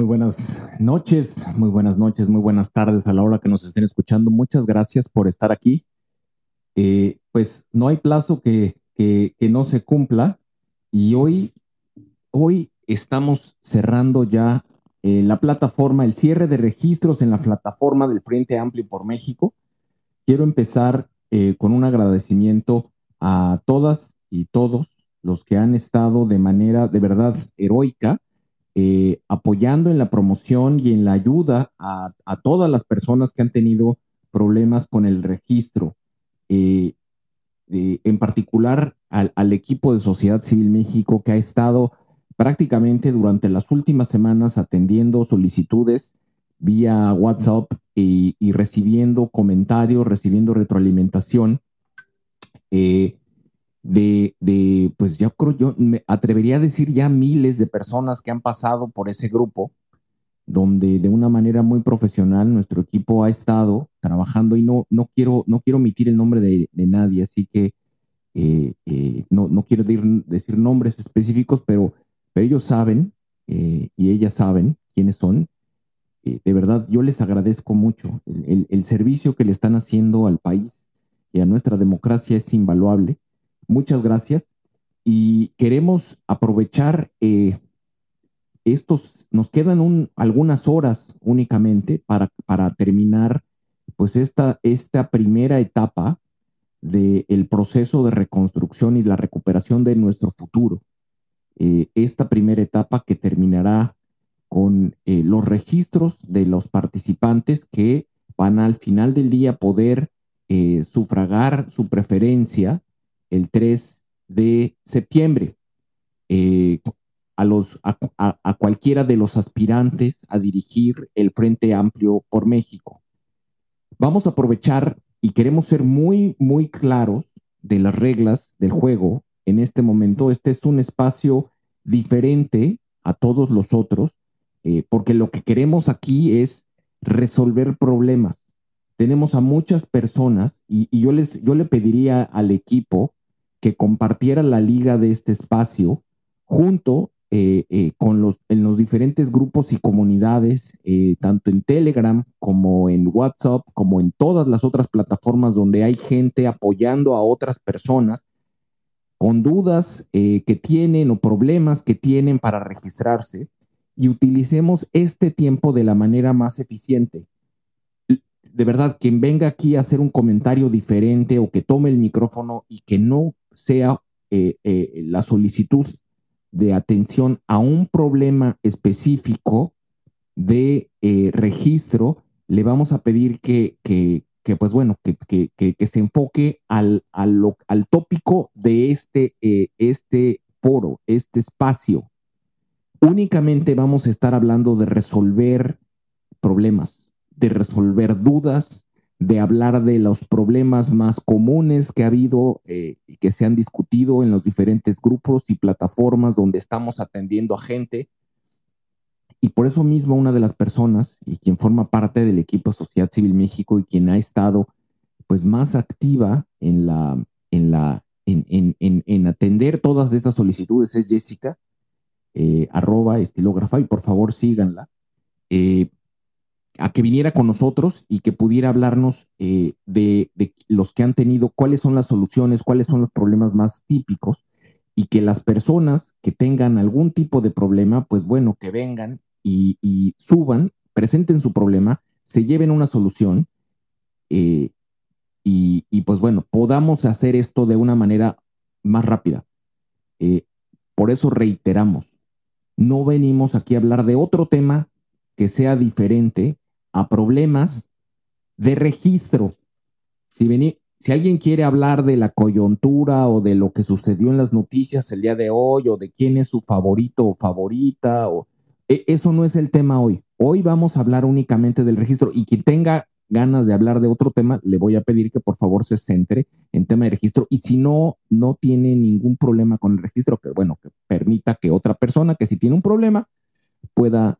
Muy buenas noches, muy buenas noches, muy buenas tardes a la hora que nos estén escuchando. Muchas gracias por estar aquí. Eh, pues no hay plazo que, que, no se cumpla y hoy, hoy estamos cerrando ya eh, la plataforma, el cierre de registros en la plataforma del Frente Amplio por México. Quiero empezar eh, con un agradecimiento a todas y todos los que han estado de manera de verdad heroica eh, apoyando en la promoción y en la ayuda a, todas las personas que han tenido problemas con el registro, eh, en particular al, equipo de Sociedad Civil México que ha estado prácticamente durante las últimas semanas atendiendo solicitudes vía WhatsApp y, recibiendo comentarios, recibiendo retroalimentación. Eh, de, de, pues ya creo yo, me atrevería a decir ya miles de personas que han pasado por ese grupo, donde de una manera muy profesional nuestro equipo ha estado trabajando y no, no, quiero, no quiero omitir el nombre de, nadie, así que eh, eh, no, no, quiero decir, nombres específicos, pero, pero ellos saben eh, y ellas saben quiénes son. de verdad, yo les agradezco mucho. El, el servicio que le están haciendo al país y a nuestra democracia es invaluable Muchas gracias. Y queremos aprovechar eh, estos, nos quedan algunas horas únicamente para, para terminar pues esta, esta primera etapa del proceso de reconstrucción y la recuperación de nuestro futuro. Eh, esta primera etapa que terminará con eh, los registros de los participantes que van al final del día poder sufragar su preferencia el 3 de septiembre eh, a, los, a, cualquiera de los aspirantes a dirigir el Frente Amplio por México. Vamos a aprovechar y queremos ser muy, muy claros de las reglas del juego en este momento. Este es un espacio diferente a todos los otros, eh, porque lo que queremos aquí es resolver problemas. Tenemos a muchas personas y, yo, les, yo le pediría al equipo que compartiera la liga de este espacio junto eh, eh, con los, en los diferentes grupos y comunidades, tanto en Telegram como en WhatsApp, como en todas las otras plataformas donde hay gente apoyando a otras personas con dudas que tienen o problemas que tienen para registrarse y utilicemos este tiempo de la manera más eficiente. De verdad, quien venga aquí a hacer un comentario diferente o que tome el micrófono y que no sea eh, eh, la solicitud de atención a un problema específico de eh, registro, le vamos a pedir que, que, pues bueno, que, que, se enfoque al, al, al tópico de este, este foro, este espacio. Únicamente vamos a estar hablando de resolver problemas, de resolver dudas, de hablar de los problemas más comunes que ha habido eh, y que se han discutido en los diferentes grupos y plataformas donde estamos atendiendo a gente. Y por eso mismo una de las personas y quien forma parte del equipo Sociedad Civil México y quien ha estado pues más activa en la en la en, en, en atender todas estas solicitudes es Jessica eh, arroba estilógrafa, y por favor síganla, eh, a que viniera con nosotros y que pudiera hablarnos eh, de, los que han tenido, cuáles son las soluciones, cuáles son los problemas más típicos, y que las personas que tengan algún tipo de problema, pues bueno, que vengan y, suban, presenten su problema, se lleven una solución. y, y, pues bueno, podamos hacer esto de una manera más rápida. por eso reiteramos, no venimos aquí a hablar de otro tema que sea diferente a problemas de registro. Si, si alguien quiere hablar de la coyuntura o de lo que sucedió en las noticias el día de hoy o de quién es su favorito o favorita, o, e, eso no es el tema hoy. Hoy vamos a hablar únicamente del registro y quien tenga ganas de hablar de otro tema, le voy a pedir que por favor se centre en tema de registro y si no, no tiene ningún problema con el registro, que bueno, que permita que otra persona que si tiene un problema pueda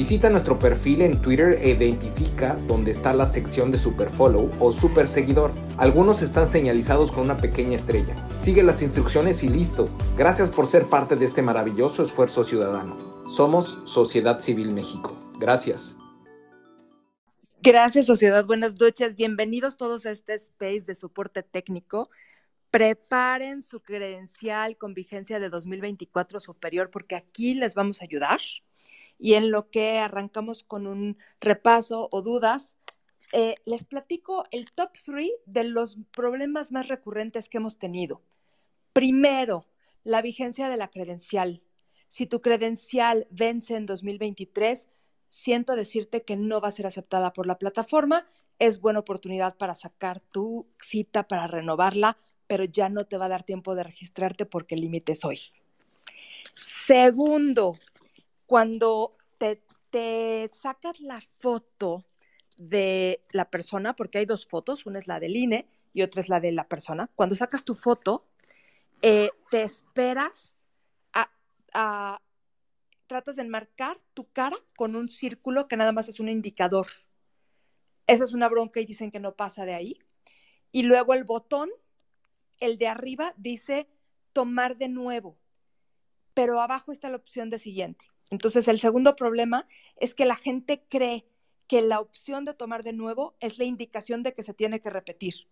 Visita nuestro perfil en Twitter e identifica dónde está la sección de Superfollow o Super Seguidor. Algunos están señalizados con una pequeña estrella. Sigue las instrucciones y listo. Gracias por ser parte de este maravilloso esfuerzo ciudadano. Somos Sociedad Civil México. Gracias. Gracias, sociedad. Buenas noches. Bienvenidos todos a este space de soporte técnico. Preparen su credencial con vigencia de 2024 superior porque aquí les vamos a ayudar. Y en lo que arrancamos con un repaso o dudas, eh, les platico el top 3 de los problemas más recurrentes que hemos tenido. Primero, la vigencia de la credencial. Si tu credencial vence en 2023, siento decirte que no va a ser aceptada por la plataforma. Es buena oportunidad para sacar tu cita, para renovarla, pero ya no te va a dar tiempo de registrarte porque el límite es hoy. Segundo, cuando te, sacas la foto de la persona, porque hay dos fotos, una es la del INE y otra es la de la persona, cuando sacas tu foto, eh, te esperas tratas de enmarcar tu cara con un círculo que nada más es un indicador. Esa es una bronca y dicen que no pasa de ahí. Y luego el botón, el de arriba, dice tomar de nuevo, pero abajo está la opción de siguiente. Entonces, el segundo problema es que la gente cree que la opción de tomar de nuevo es la indicación de que se tiene que repetir.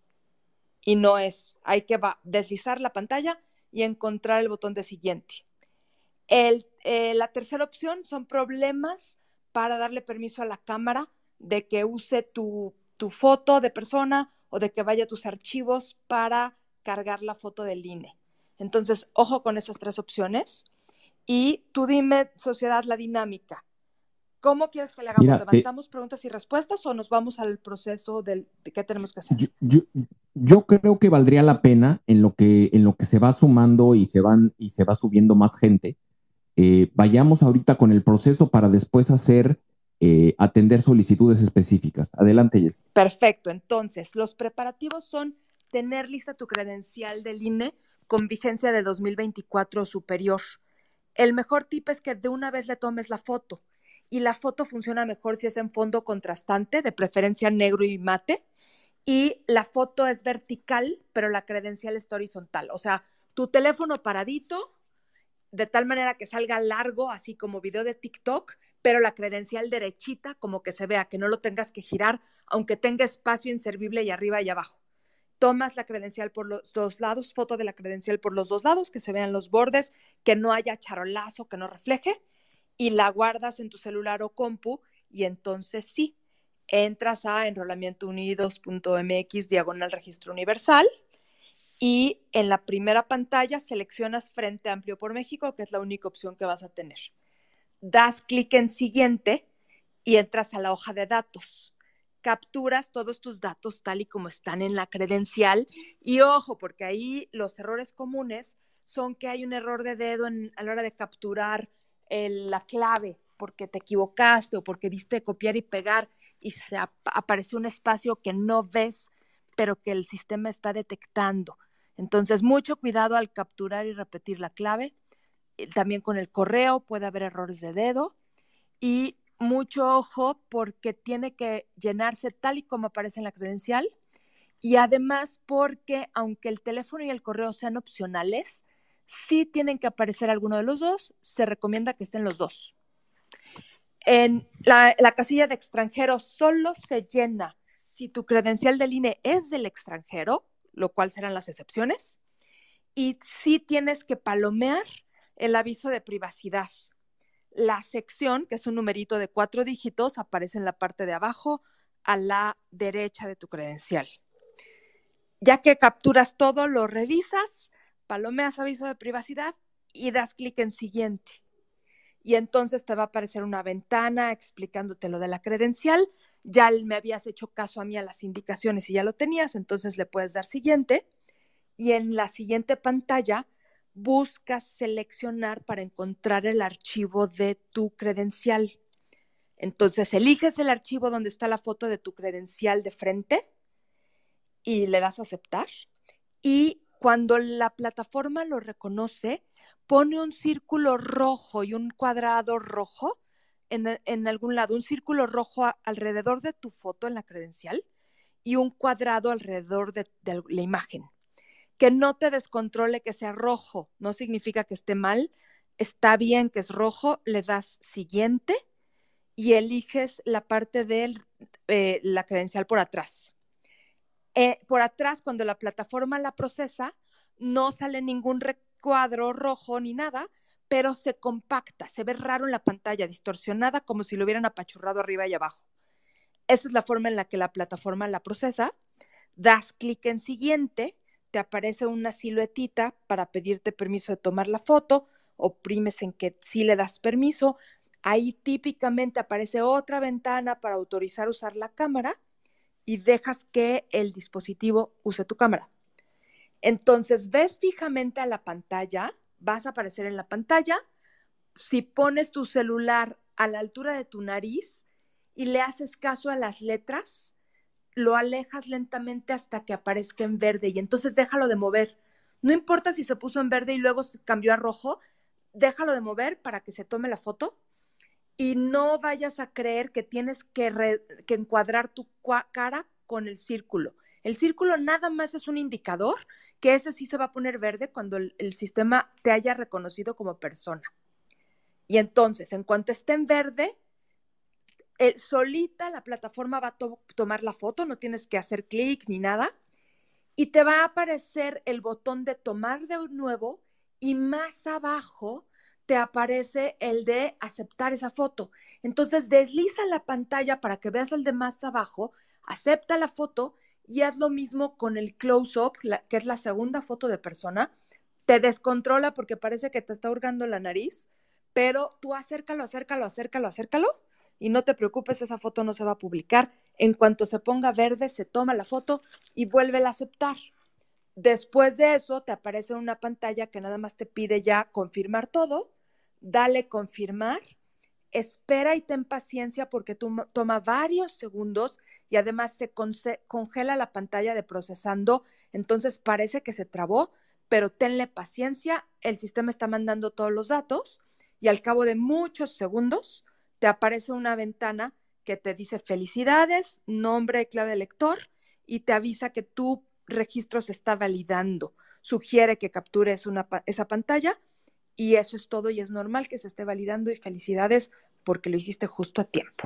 Y no es, hay que deslizar la pantalla y encontrar el botón de siguiente. Eh, la tercera opción son problemas para darle permiso a la cámara de que use tu, tu foto de persona o de que vaya a tus archivos para cargar la foto del INE. Entonces, ojo con esas tres opciones. Y tú dime, sociedad, la dinámica. ¿Cómo quieres que le hagamos? Eh, ¿Levantamos preguntas y respuestas o nos vamos al proceso de qué tenemos que hacer? Yo, creo que valdría la pena en lo que, en lo que se va sumando y se, van, y se va subiendo más gente. Eh, vayamos ahorita con el proceso para después hacer, eh, atender solicitudes específicas. Adelante, Jess. Perfecto. Entonces, los preparativos son tener lista tu credencial del INE con vigencia de 2024 o superior. El mejor tip es que de una vez le tomes la foto y la foto funciona mejor si es en fondo contrastante, de preferencia negro y mate, y la foto es vertical, pero la credencial está horizontal. O sea, tu teléfono paradito, de tal manera que salga largo, así como video de TikTok, pero la credencial derechita, como que se vea, que no lo tengas que girar, aunque tenga espacio inservible y arriba y abajo. Tomas la credencial por los dos lados, foto de la credencial por los dos lados, que se vean los bordes, que no haya charolazo, que no refleje, y la guardas en tu celular o compu y entonces sí, entras a enrolamientounidos.mx diagonal registro universal y en la primera pantalla seleccionas Frente Amplio por México, que es la única opción que vas a tener. Das clic en siguiente y entras a la hoja de datos. Capturas todos tus datos tal y como están en la credencial y ojo, porque ahí los errores comunes son que hay un error de dedo a la hora de capturar la clave porque te equivocaste o porque diste copiar y pegar y se apareció un espacio que no ves, pero que el sistema está detectando. Entonces, mucho cuidado al capturar y repetir la clave. También con el correo puede haber errores de dedo y mucho ojo porque tiene que llenarse tal y como aparece en la credencial y además porque aunque el teléfono y el correo sean opcionales, si tienen que aparecer alguno de los dos, se recomienda que estén los dos. En la, casilla de extranjero solo se llena si tu credencial del INE es del extranjero, lo cual serán las excepciones, y si tienes que palomear el aviso de privacidad. La sección, que es un numerito de cuatro dígitos, aparece en la parte de abajo a la derecha de tu credencial. Ya que capturas todo, lo revisas palomeas aviso de privacidad y das clic en siguiente. Y entonces te va a aparecer una ventana explicándote lo de la credencial. Ya me habías hecho caso a mí a las indicaciones y ya lo tenías, entonces le puedes dar siguiente. Y en la siguiente pantalla buscas seleccionar para encontrar el archivo de tu credencial. Entonces eliges el archivo donde está la foto de tu credencial de frente y le das a aceptar. Y cuando la plataforma lo reconoce, pone un círculo rojo y un cuadrado rojo en, algún lado, un círculo rojo alrededor de tu foto en la credencial y un cuadrado alrededor de, de la imagen. Que no te descontrole que sea rojo, no significa que esté mal, está bien que es rojo, le das siguiente y eliges la parte de eh, la credencial por atrás. Eh, por atrás, cuando la plataforma la procesa, no sale ningún recuadro rojo ni nada, pero se compacta, se ve raro en la pantalla, distorsionada como si lo hubieran apachurrado arriba y abajo. Esa es la forma en la que la plataforma la procesa. Das clic en siguiente, te aparece una siluetita para pedirte permiso de tomar la foto, oprimes en que sí le das permiso, ahí típicamente aparece otra ventana para autorizar usar la cámara y dejas que el dispositivo use tu cámara. Entonces, ves fijamente a la pantalla, vas a aparecer en la pantalla. Si pones tu celular a la altura de tu nariz y le haces caso a las letras, lo alejas lentamente hasta que aparezca en verde y entonces déjalo de mover. No importa si se puso en verde y luego cambió a rojo, déjalo de mover para que se tome la foto y no vayas a creer que tienes que, encuadrar tu cara con el círculo. El círculo nada más es un indicador que ese sí se va a poner verde cuando el, sistema te haya reconocido como persona. Y entonces, en cuanto esté en verde, solita la plataforma va a tomar la foto, no tienes que hacer clic ni nada, y te va a aparecer el botón de tomar de nuevo y más abajo te aparece el de aceptar esa foto. Entonces desliza la pantalla para que veas el de más abajo, acepta la foto y haz lo mismo con el close-up, que es la segunda foto de persona. Te descontrola porque parece que te está hurgando la nariz, pero tú acércalo, acércalo, acércalo, acércalo y no te preocupes, esa foto no se va a publicar. En cuanto se ponga verde, se toma la foto y vuelve a aceptar. Después de eso, te aparece una pantalla que nada más te pide ya confirmar todo. Dale confirmar. Espera y ten paciencia porque toma varios segundos y además se congela la pantalla de procesando. Entonces parece que se trabó, pero tenle paciencia. El sistema está mandando todos los datos y al cabo de muchos segundos te aparece una ventana que te dice felicidades, nombre clave de lector y te avisa que tu registro se está validando. Sugiere que captures esa pantalla y eso es todo y es normal que se esté validando y felicidades porque lo hiciste justo a tiempo.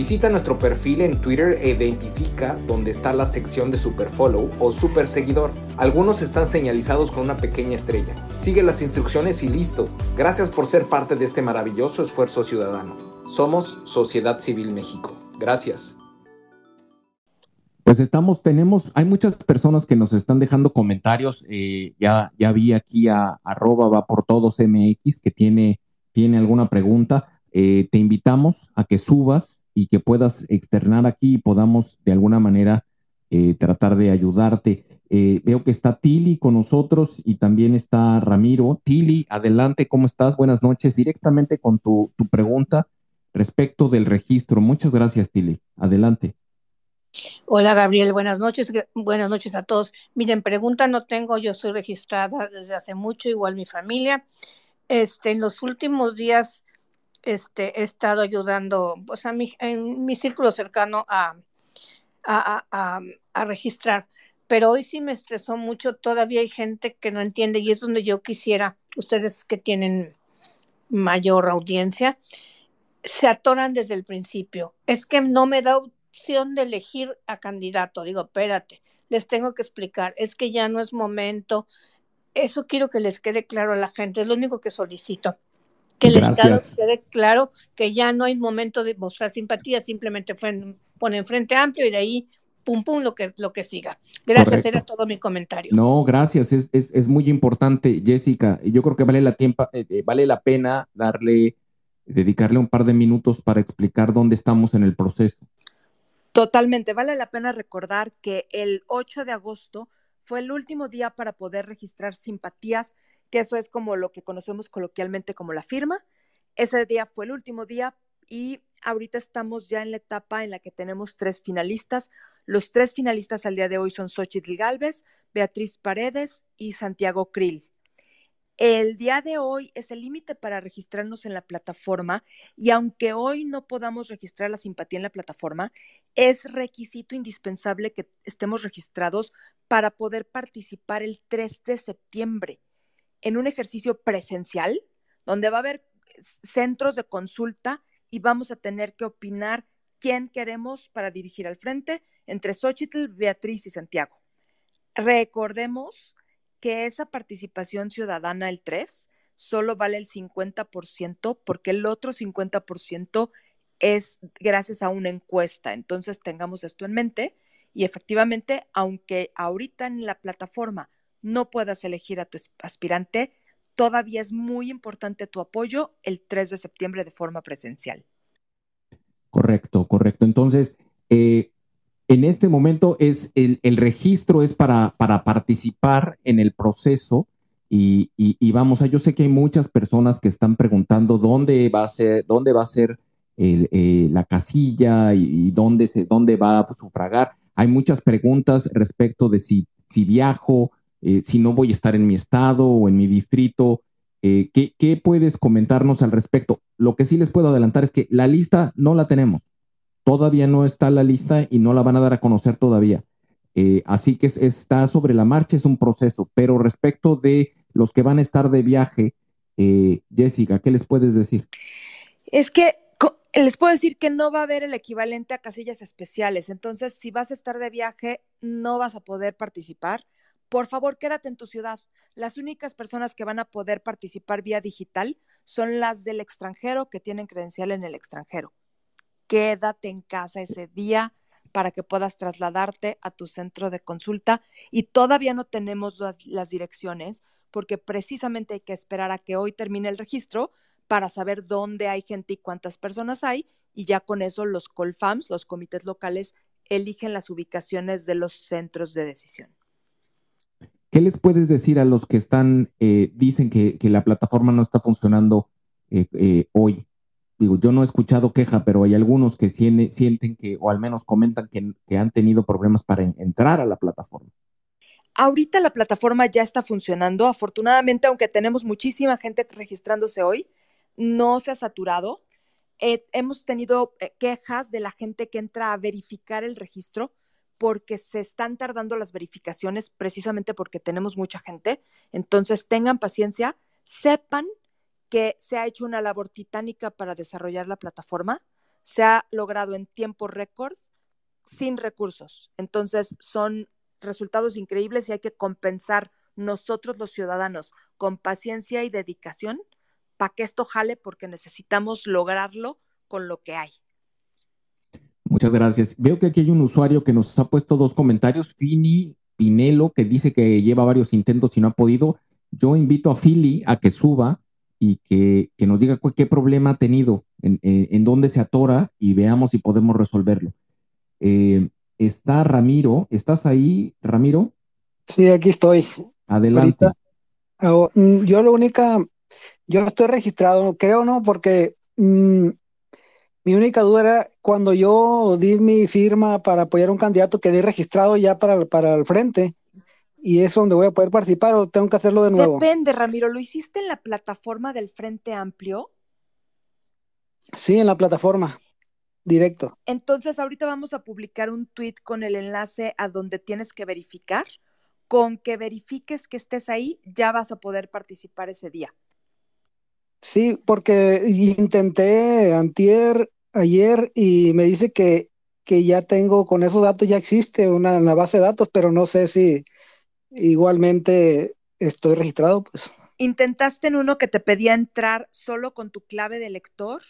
Visita nuestro perfil en Twitter e identifica dónde está la sección de Superfollow o Super Seguidor. Algunos están señalizados con una pequeña estrella. Sigue las instrucciones y listo. Gracias por ser parte de este maravilloso esfuerzo ciudadano. Somos Sociedad Civil México. Gracias. Pues estamos, tenemos, hay muchas personas que nos están dejando comentarios. Eh, ya, ya vi aquí a arroba va por todos MX que tiene, tiene alguna pregunta. Eh, te invitamos a que subas y que puedas externar aquí y podamos de alguna manera eh, tratar de ayudarte. Eh, veo que está Tili con nosotros y también está Ramiro. Tili, adelante, ¿cómo estás? Buenas noches. Directamente con tu, tu pregunta respecto del registro. Muchas gracias, Tili. Adelante. Hola Gabriel, buenas noches, buenas noches a todos. Miren, pregunta no tengo, yo soy registrada desde hace mucho, igual mi familia. Este, en los últimos días este, he estado ayudando pues, a mi, en mi círculo cercano a, a, a, registrar. Pero hoy sí me estresó mucho, todavía hay gente que no entiende y es donde yo quisiera, ustedes que tienen mayor audiencia, se atoran desde el principio. Es que no me da opción de elegir a candidato. Digo, espérate, les tengo que explicar, es que ya no es momento. Eso quiero que les quede claro a la gente, es lo único que solicito que el Estado quede claro que ya no hay momento de mostrar simpatía, simplemente ponen frente amplio y de ahí pum pum lo que, lo que siga. Gracias, era todo mi comentario. No, gracias, es, es, es muy importante, Jessica. Yo creo que vale la, tiempo, eh, eh, vale la pena darle, dedicarle un par de minutos para explicar dónde estamos en el proceso. Totalmente, vale la pena recordar que el 8 de agosto fue el último día para poder registrar simpatías que eso es como lo que conocemos coloquialmente como la firma. Ese día fue el último día y ahorita estamos ya en la etapa en la que tenemos tres finalistas. Los tres finalistas al día de hoy son Xochitl Galvez, Beatriz Paredes y Santiago Krill. El día de hoy es el límite para registrarnos en la plataforma y aunque hoy no podamos registrar la simpatía en la plataforma, es requisito indispensable que estemos registrados para poder participar el 3 de septiembre en un ejercicio presencial, donde va a haber centros de consulta y vamos a tener que opinar quién queremos para dirigir al frente entre Xochitl, Beatriz y Santiago. Recordemos que esa participación ciudadana, el 3, solo vale el 50% porque el otro 50% es gracias a una encuesta. Entonces tengamos esto en mente y efectivamente, aunque ahorita en la plataforma no puedas elegir a tu aspirante, todavía es muy importante tu apoyo el 3 de septiembre de forma presencial. Correcto, correcto. Entonces, eh, en este momento es el, registro es para, para, participar en el proceso y, vamos a, yo sé que hay muchas personas que están preguntando dónde va a ser, dónde va a ser eh, la casilla y, dónde, se, dónde va a sufragar. hay muchas preguntas respecto de si, si viajo, eh, si no voy a estar en mi estado o en mi distrito. Eh, ¿qué, ¿Qué puedes comentarnos al respecto? Lo que sí les puedo adelantar es que la lista no la tenemos. Todavía no está la lista y no la van a dar a conocer todavía. Eh, así que está sobre la marcha, es un proceso. Pero respecto de los que van a estar de viaje, Jessica, ¿qué les puedes decir? Es que les puedo decir que no va a haber el equivalente a casillas especiales. Entonces, si vas a estar de viaje, no vas a poder participar. Por favor, quédate en tu ciudad. Las únicas personas que van a poder participar vía digital son las del extranjero que tienen credencial en el extranjero. Quédate en casa ese día para que puedas trasladarte a tu centro de consulta y todavía no tenemos las, direcciones porque precisamente hay que esperar a que hoy termine el registro para saber dónde hay gente y cuántas personas hay y ya con eso los COLFAMS, los comités locales, eligen las ubicaciones de los centros de decisión. ¿Qué les puedes decir a los que están, eh, dicen que, la plataforma no está funcionando eh, eh, hoy? Digo, yo no he escuchado queja, pero hay algunos que sienten, que, o al menos comentan que, han tenido problemas para en, entrar a la plataforma. Ahorita la plataforma ya está funcionando. Afortunadamente, aunque tenemos muchísima gente registrándose hoy, no se ha saturado. Hemos tenido quejas de la gente que entra a verificar el registro porque se están tardando las verificaciones precisamente porque tenemos mucha gente. Entonces, tengan paciencia, sepan que se ha hecho una labor titánica para desarrollar la plataforma. Se ha logrado en tiempo récord sin recursos. Entonces, son resultados increíbles y hay que compensar nosotros los ciudadanos con paciencia y dedicación para que esto jale porque necesitamos lograrlo con lo que hay. Muchas gracias. Veo que aquí hay un usuario que nos ha puesto dos comentarios, Fini Pinelo, que dice que lleva varios intentos y no ha podido. Yo invito a Philly a que suba y que, que nos diga qué problema ha tenido, en, en, en, dónde se atora y veamos si podemos resolverlo. Eh, está Ramiro. ¿Estás ahí, Ramiro? Sí, aquí estoy. Adelante. Ahorita, mm, yo lo única, yo estoy registrado, creo no, porque mmm, mi única duda era cuando yo di mi firma para apoyar a un candidato, quedé registrado ya para, para el frente. ¿Y es donde voy a poder participar o tengo que hacerlo de nuevo? Depende, Ramiro. ¿Lo hiciste en la plataforma del Frente Amplio? Sí, en la plataforma directo. Entonces, ahorita vamos a publicar un tweet con el enlace a donde tienes que verificar. Con que verifiques que estés ahí, ya vas a poder participar ese día. Sí, porque intenté antier, ayer, y me dice que, que ya tengo, con esos datos ya existe una, una base de datos, pero no sé si igualmente estoy registrado, pues. ¿Intentaste en uno que te pedía entrar solo con tu clave de lector?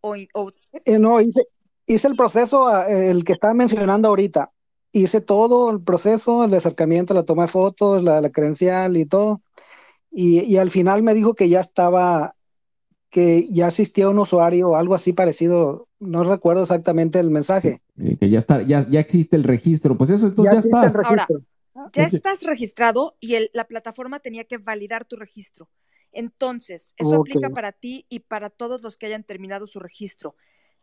O, o... Eh, no, hice, hice el proceso, el que estaba mencionando ahorita. Hice todo el proceso, el acercamiento, la toma de fotos, la, la credencial y todo. Y, y, al final me dijo que ya estaba, que ya asistía un usuario o algo así parecido. No recuerdo exactamente el mensaje. Eh, que ya está, ya, ya existe el registro. Pues eso, tú ya, ya estás. Ahora, ya estás registrado y el, la plataforma tenía que validar tu registro. Entonces, eso okay. aplica para ti y para todos los que hayan terminado su registro.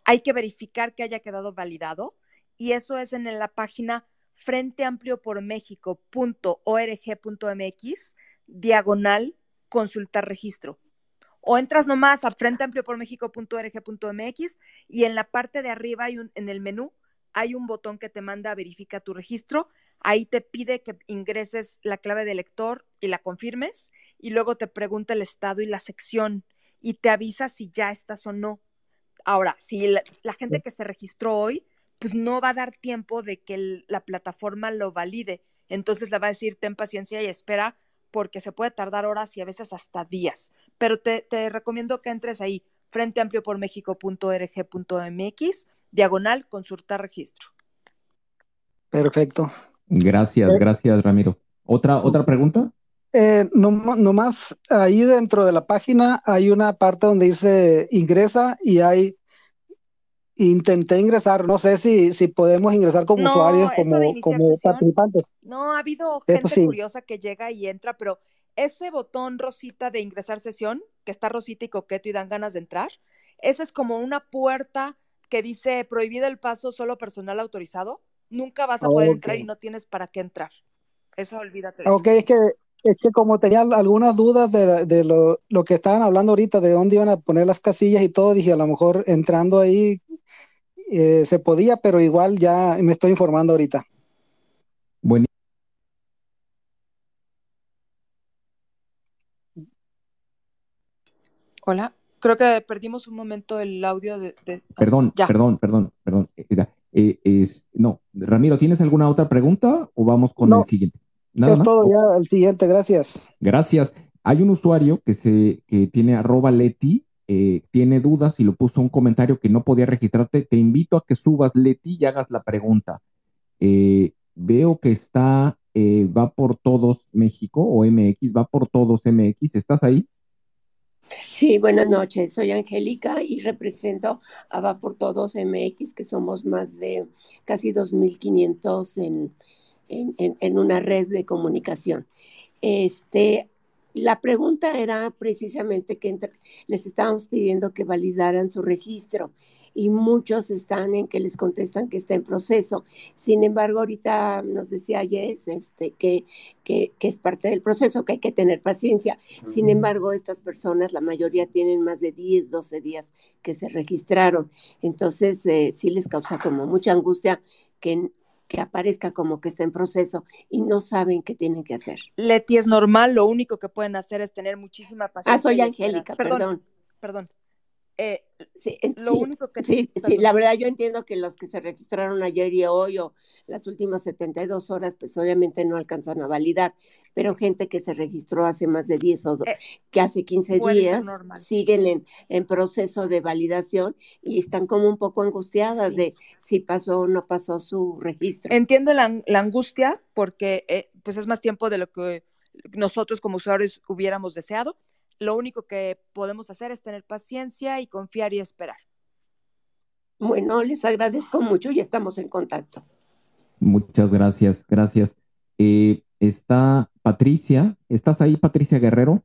Hay que verificar que haya quedado validado y eso es en la página frenteampliopormexico.org.mx diagonal consultar registro. O entras nomás a frenteampliopormexico.org.mx y en la parte de arriba hay un, en el menú hay un botón que te manda a verificar tu registro. Ahí te pide que ingreses la clave de lector y la confirmes y luego te pregunta el estado y la sección y te avisa si ya estás o no. Ahora, si la, la gente que se registró hoy, pues no va a dar tiempo de que el, la plataforma lo valide. Entonces le va a decir, ten paciencia y espera porque se puede tardar horas y a veces hasta días. Pero te, te recomiendo que entres ahí, frenteampliopormexico.org.mx diagonal consultar registro. Perfecto. Gracias, eh, gracias Ramiro. ¿Otra, otra pregunta? Eh, no, no, más, ahí dentro de la página hay una parte donde dice ingresa y hay intenté ingresar, no sé si, si podemos ingresar como no, usuarios, como, como participantes. No, ha habido gente sí. curiosa que llega y entra, pero ese botón rosita de ingresar sesión, que está rosita y coqueto y dan ganas de entrar, esa es como una puerta que dice prohibido el paso solo personal autorizado. nunca vas a poder entrar y no tienes para qué entrar. Eso olvídate de Ok, es que, es que como tenía algunas dudas de, de lo, lo, que estaban hablando ahorita, de dónde iban a poner las casillas y todo, dije a lo mejor entrando ahí eh, se podía, pero igual ya me estoy informando ahorita. Bueno. Hola, creo que perdimos un momento el audio de... de... Perdón, ya. perdón, perdón, perdón. Eh, es, no, Ramiro, ¿tienes alguna otra pregunta o vamos con no, el siguiente? ¿Nada es más? todo ya, el siguiente, gracias. Gracias. Hay un usuario que, se, que tiene arroba Leti, eh, tiene dudas y lo puso un comentario que no podía registrarte. Te invito a que subas Leti y hagas la pregunta. Eh, veo que está, eh, va por todos México o MX, va por todos MX. ¿Estás ahí? Sí, buenas noches. Soy Angélica y represento a Va por Todos MX, que somos más de casi 2.500 en, en, una red de comunicación. Este, la pregunta era precisamente que entre, les estábamos pidiendo que validaran su registro y muchos están en que les contestan que está en proceso. Sin embargo, ahorita nos decía Jess este, que, que, que, es parte del proceso, que hay que tener paciencia. Sin embargo, estas personas, la mayoría tienen más de 10, 12 días que se registraron. Entonces, eh, sí les causa como mucha angustia que que aparezca como que está en proceso y no saben qué tienen que hacer. Leti, es normal, lo único que pueden hacer es tener muchísima paciencia. Ah, soy Angélica, perdón. Perdón. perdón. Eh, sí, lo sí, único que... Sí, sí, la verdad yo entiendo que los que se registraron ayer y hoy o las últimas 72 horas, pues obviamente no alcanzan a validar, pero gente que se registró hace más de 10 o eh, que hace 15 días siguen en, en, proceso de validación y están como un poco angustiadas de si pasó o no pasó su registro. Entiendo la, la angustia porque eh, pues es más tiempo de lo que nosotros como usuarios hubiéramos deseado, lo único que podemos hacer es tener paciencia y confiar y esperar. Bueno, les agradezco mucho y estamos en contacto. Muchas gracias, gracias. Eh, está Patricia, ¿estás ahí, Patricia Guerrero?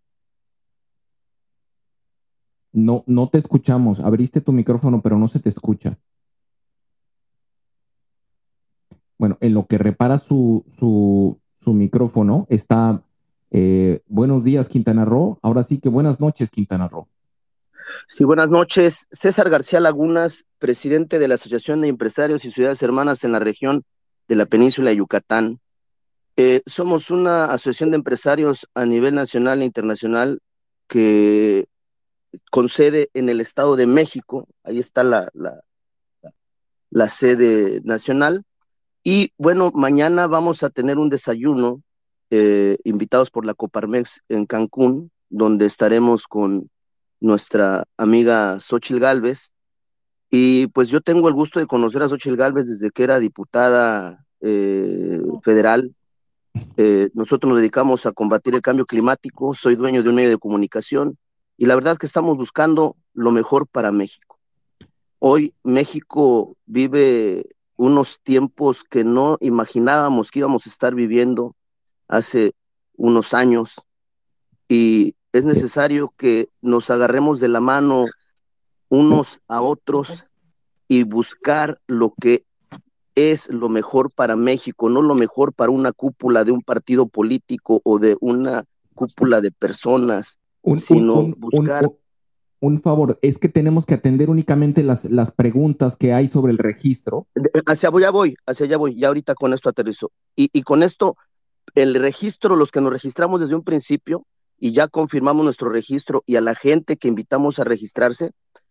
No, no te escuchamos. Abriste tu micrófono, pero no se te escucha. Bueno, en lo que repara su, su, su micrófono, está eh, buenos días, Quintana Roo. Ahora sí que buenas noches, Quintana Roo. Sí, buenas noches. César García Lagunas, presidente de la Asociación de Empresarios y Ciudades Hermanas en la región de la península de Yucatán. Eh, somos una asociación de empresarios a nivel nacional e internacional que con sede en el Estado de México. Ahí está la, la, la sede nacional. Y bueno, mañana vamos a tener un desayuno eh, invitados por la Coparmex en Cancún, donde estaremos con nuestra amiga Xochil Gálvez. Y pues yo tengo el gusto de conocer a Xochil Gálvez desde que era diputada eh, federal. Eh, nosotros nos dedicamos a combatir el cambio climático, soy dueño de un medio de comunicación y la verdad que estamos buscando lo mejor para México. Hoy México vive unos tiempos que no imaginábamos que íbamos a estar viviendo hace unos años y es necesario que nos agarremos de la mano unos a otros y buscar lo que es lo mejor para México, no lo mejor para una cúpula de un partido político o de una cúpula de personas, un, sino un, buscar... Un, favor, es que tenemos que atender únicamente las, las preguntas que hay sobre el registro. Hacia allá voy, hacia allá voy, ya ahorita con esto aterrizo. Y, y con esto el registro, los que nos registramos desde un principio y ya confirmamos nuestro registro y a la gente que invitamos a registrarse,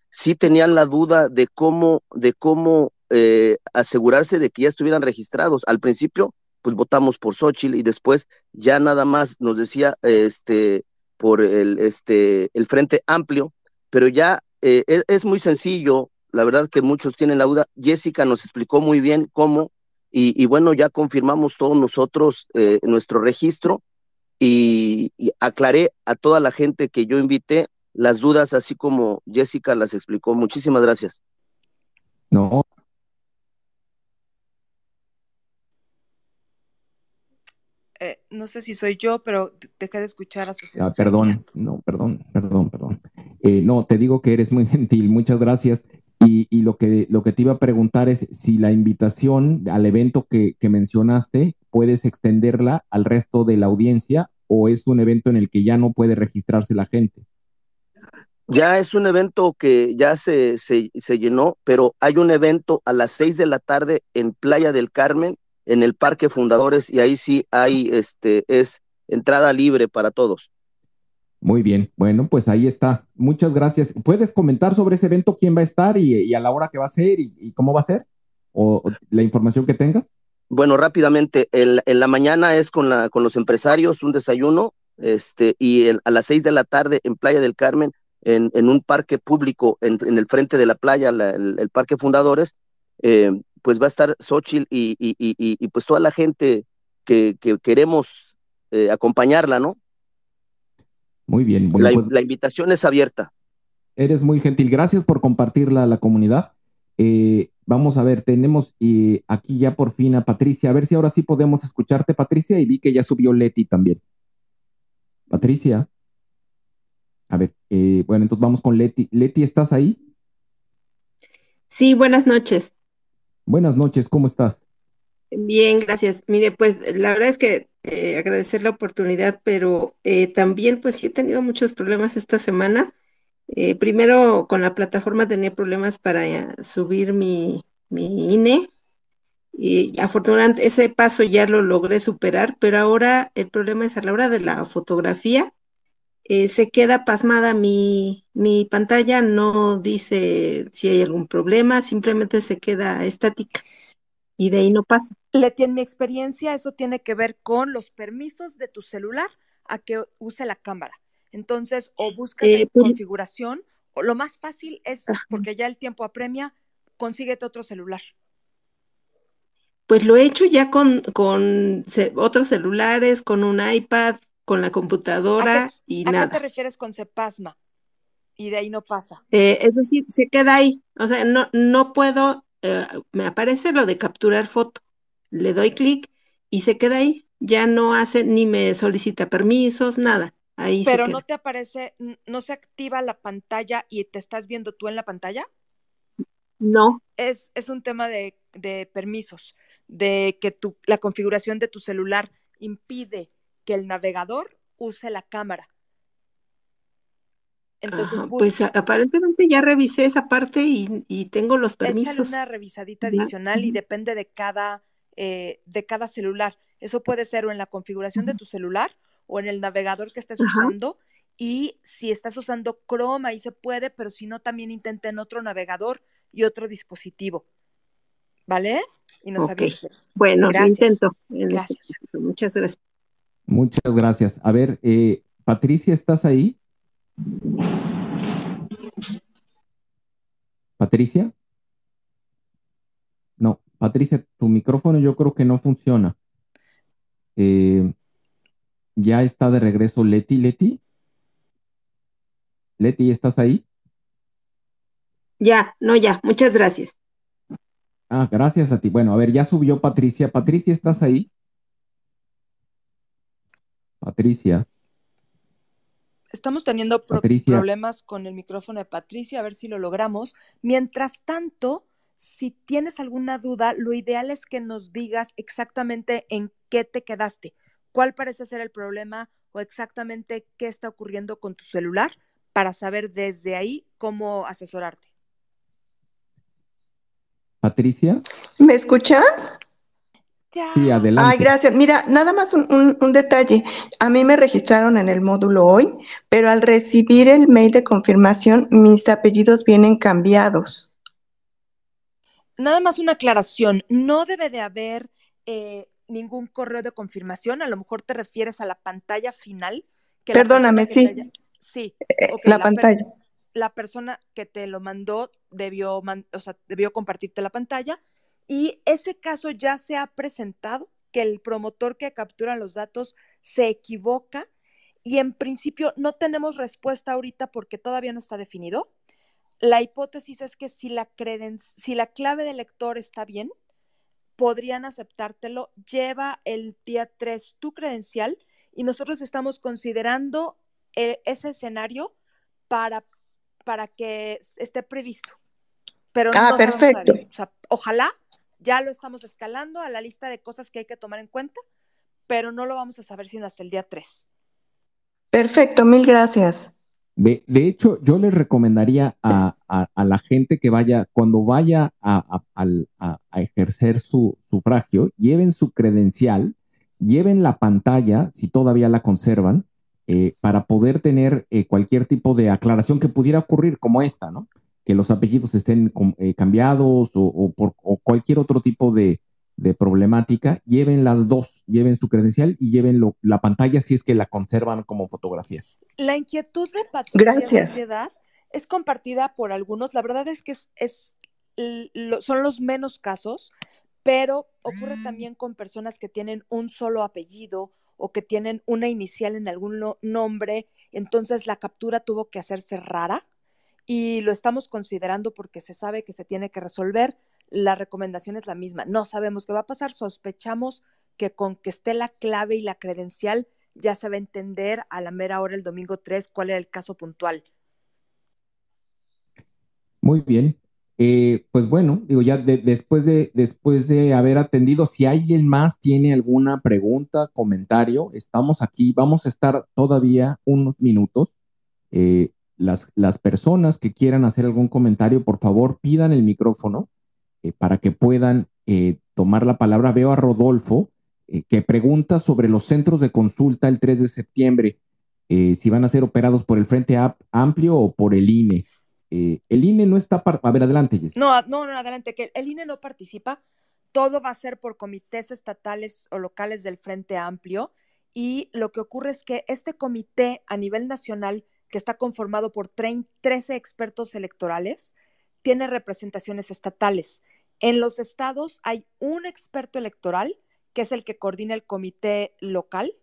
sí tenían la duda de cómo, de cómo eh, asegurarse de que ya estuvieran registrados. Al principio, pues votamos por Xochitl y después ya nada más nos decía este por el, este, el Frente Amplio, pero ya eh, es, es muy sencillo, la verdad que muchos tienen la duda. Jessica nos explicó muy bien cómo y, y, bueno, ya confirmamos todos nosotros eh, nuestro registro y, y, aclaré a toda la gente que yo invité las dudas, así como Jessica las explicó. Muchísimas gracias. No. Eh, no sé si soy yo, pero dejé de escuchar a su ah, Perdón, no, perdón, perdón, perdón. Eh, no, te digo que eres muy gentil, muchas gracias. Y, lo, que, lo que te iba a preguntar es si la invitación al evento que, mencionaste puedes extenderla al resto de la audiencia o es un evento en el que ya no puede registrarse la gente. Ya es un evento que ya se, se, se, llenó, pero hay un evento a las seis de la tarde en Playa del Carmen, en el Parque Fundadores, y ahí sí hay, este, es entrada libre para todos. Muy bien, bueno, pues ahí está. Muchas gracias. ¿Puedes comentar sobre ese evento, quién va a estar y, a la hora que va a ser y, cómo va a ser? ¿O, la información que tengas? Bueno, rápidamente, en la mañana es con, la, con los empresarios, un desayuno, este, y a las seis de la tarde en Playa del Carmen en, un parque público en, el frente de la playa, el, Parque Fundadores, eh, pues va a estar Xochitl y, y, pues toda la gente que, queremos eh, acompañarla, ¿no? Muy bien. Pues la, invitación es abierta. Eres muy gentil. Gracias por compartirla a la comunidad. Eh, vamos a ver, tenemos aquí ya por fin a Patricia. A ver si ahora sí podemos escucharte, Patricia, y vi que ya subió Leti también. Patricia. A ver, eh, bueno, entonces vamos con Leti. Leti, ¿estás ahí? Sí, buenas noches. Buenas noches, ¿cómo estás? Bien, gracias. Mire, pues la verdad es que eh, agradecer la oportunidad, pero eh, también pues sí he tenido muchos problemas esta semana. primero con la plataforma tenía problemas para subir mi, mi INE y afortunadamente ese paso ya lo logré superar, pero ahora el problema es a la hora de la fotografía eh, se queda pasmada mi, mi pantalla, no dice si hay algún problema, simplemente se queda estática y de ahí no pasa. Leti, en mi experiencia, eso tiene que ver con los permisos de tu celular a que use la cámara. Entonces, o buscas eh, pues configuración, o lo más fácil es, porque ya el tiempo apremia, consíguete otro celular. Pues lo he hecho ya con, con otros celulares, con un iPad, con la computadora y nada. ¿A qué te refieres con se pasma? Y de ahí no pasa. Eh, es decir, se queda ahí. O sea, no, no puedo, eh, me aparece lo de capturar foto. Le doy clic y se queda ahí. Ya no hace ni me solicita permisos, nada. Ahí Pero no te aparece, no se activa la pantalla y te estás viendo tú en la pantalla. No. Es, es un tema de, de permisos, de que tu, la configuración de tu celular impide que el navegador use la cámara. Entonces, pues aparentemente ya revisé esa parte y, tengo los permisos. Échale una revisadita adicional y depende de cada, eh, de cada celular. Eso puede ser o en la configuración de tu celular o en el navegador que estés usando. Y si estás usando Chrome, ahí se puede, pero si no, también intenta en otro navegador y otro dispositivo. ¿Vale? Y nos Bueno, lo intento. Gracias. Muchas gracias. Muchas gracias. A ver, eh, Patricia, ¿estás ahí? Patricia. No, Patricia, tu micrófono yo creo que no funciona. Eh, ya está de regreso Leti. Leti. Leti, ¿estás ahí? Ya, no, ya. Muchas gracias. Ah, gracias a ti. Bueno, a ver, ya subió Patricia. Patricia, ¿estás ahí? Patricia. Estamos teniendo problemas con el micrófono de Patricia, a ver si lo logramos. Mientras tanto, si tienes alguna duda, lo ideal es que nos digas exactamente en qué te quedaste, cuál parece ser el problema o exactamente qué está ocurriendo con tu celular para saber desde ahí cómo asesorarte. Patricia. ¿Me escuchan? Sí, adelante. Ay, gracias. Mira, nada más un, detalle. A mí me registraron en el módulo hoy, pero al recibir el mail de confirmación, mis apellidos vienen cambiados. Nada más una aclaración. No debe de haber eh, ningún correo de confirmación. A lo mejor te refieres a la pantalla final. Perdóname, sí. Sí. Eh, la, pantalla. la persona que te lo mandó debió, o sea, debió compartirte la pantalla y ese caso ya se ha presentado, que el promotor que captura los datos se equivoca y en principio no tenemos respuesta ahorita porque todavía no está definido. La hipótesis es que si la, si la clave de lector está bien, podrían aceptártelo. Lleva el día 3 tu credencial y nosotros estamos considerando eh, ese escenario para, para que esté previsto. Pero ah, no perfecto. O sea, ojalá ya lo estamos escalando a la lista de cosas que hay que tomar en cuenta, pero no lo vamos a saber sino hasta el día 3. Perfecto, mil gracias. De, de hecho, yo les recomendaría a, a, a, la gente que vaya, cuando vaya a, a ejercer su sufragio, lleven su credencial, lleven la pantalla, si todavía la conservan, eh, para poder tener eh, cualquier tipo de aclaración que pudiera ocurrir como esta, ¿no? Que los apellidos estén eh, cambiados o, o, por, o cualquier otro tipo de, de, problemática, lleven las dos, lleven su credencial y lleven lo, la pantalla si es que la conservan como fotografía. La inquietud de Patricia Sociedad es compartida por algunos. La verdad es que es, es lo, son los menos casos, pero ocurre también con personas que tienen un solo apellido o que tienen una inicial en algún nombre, entonces la captura tuvo que hacerse rara y lo estamos considerando porque se sabe que se tiene que resolver. La recomendación es la misma. No sabemos qué va a pasar, sospechamos que con que esté la clave y la credencial ya se va a entender a la mera hora el domingo 3 cuál era el caso puntual. Muy bien. Eh, pues bueno, digo, ya de, después, de, después de haber atendido, si alguien más tiene alguna pregunta, comentario, estamos aquí, vamos a estar todavía unos minutos. Eh, las, las, personas que quieran hacer algún comentario, por favor, pidan el micrófono eh, para que puedan eh, tomar la palabra. Veo a Rodolfo que pregunta sobre los centros de consulta el 3 de septiembre, si van a ser operados por el Frente Amplio o por el INE. Eh, el INE no está, a ver, adelante. Jessica. No, no, no, adelante, que el INE no participa, todo va a ser por comités estatales o locales del Frente Amplio y lo que ocurre es que este comité a nivel nacional, que está conformado por 13 expertos electorales, tiene representaciones estatales. En los estados hay un experto electoral, que es el que coordina el comité local.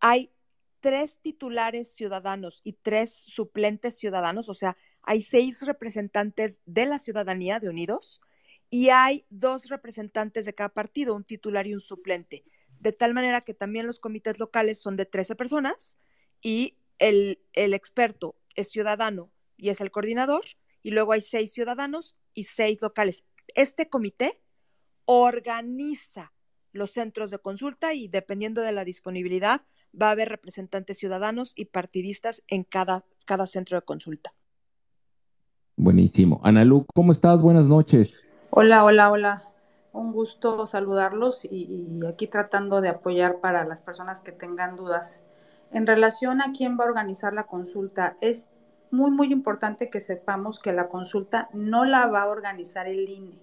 Hay tres titulares ciudadanos y tres suplentes ciudadanos, o sea, hay seis representantes de la ciudadanía de Unidos y hay dos representantes de cada partido, un titular y un suplente, de tal manera que también los comités locales son de 13 personas y el, el experto es ciudadano y es el coordinador, y luego hay seis ciudadanos y seis locales. Este comité organiza los centros de consulta y dependiendo de la disponibilidad va a haber representantes ciudadanos y partidistas en cada, cada centro de consulta. Buenísimo. Analu, ¿cómo estás? Buenas noches. Hola, hola, hola. Un gusto saludarlos y, y, aquí tratando de apoyar para las personas que tengan dudas. En relación a quién va a organizar la consulta, es muy, muy importante que sepamos que la consulta no la va a organizar el INE.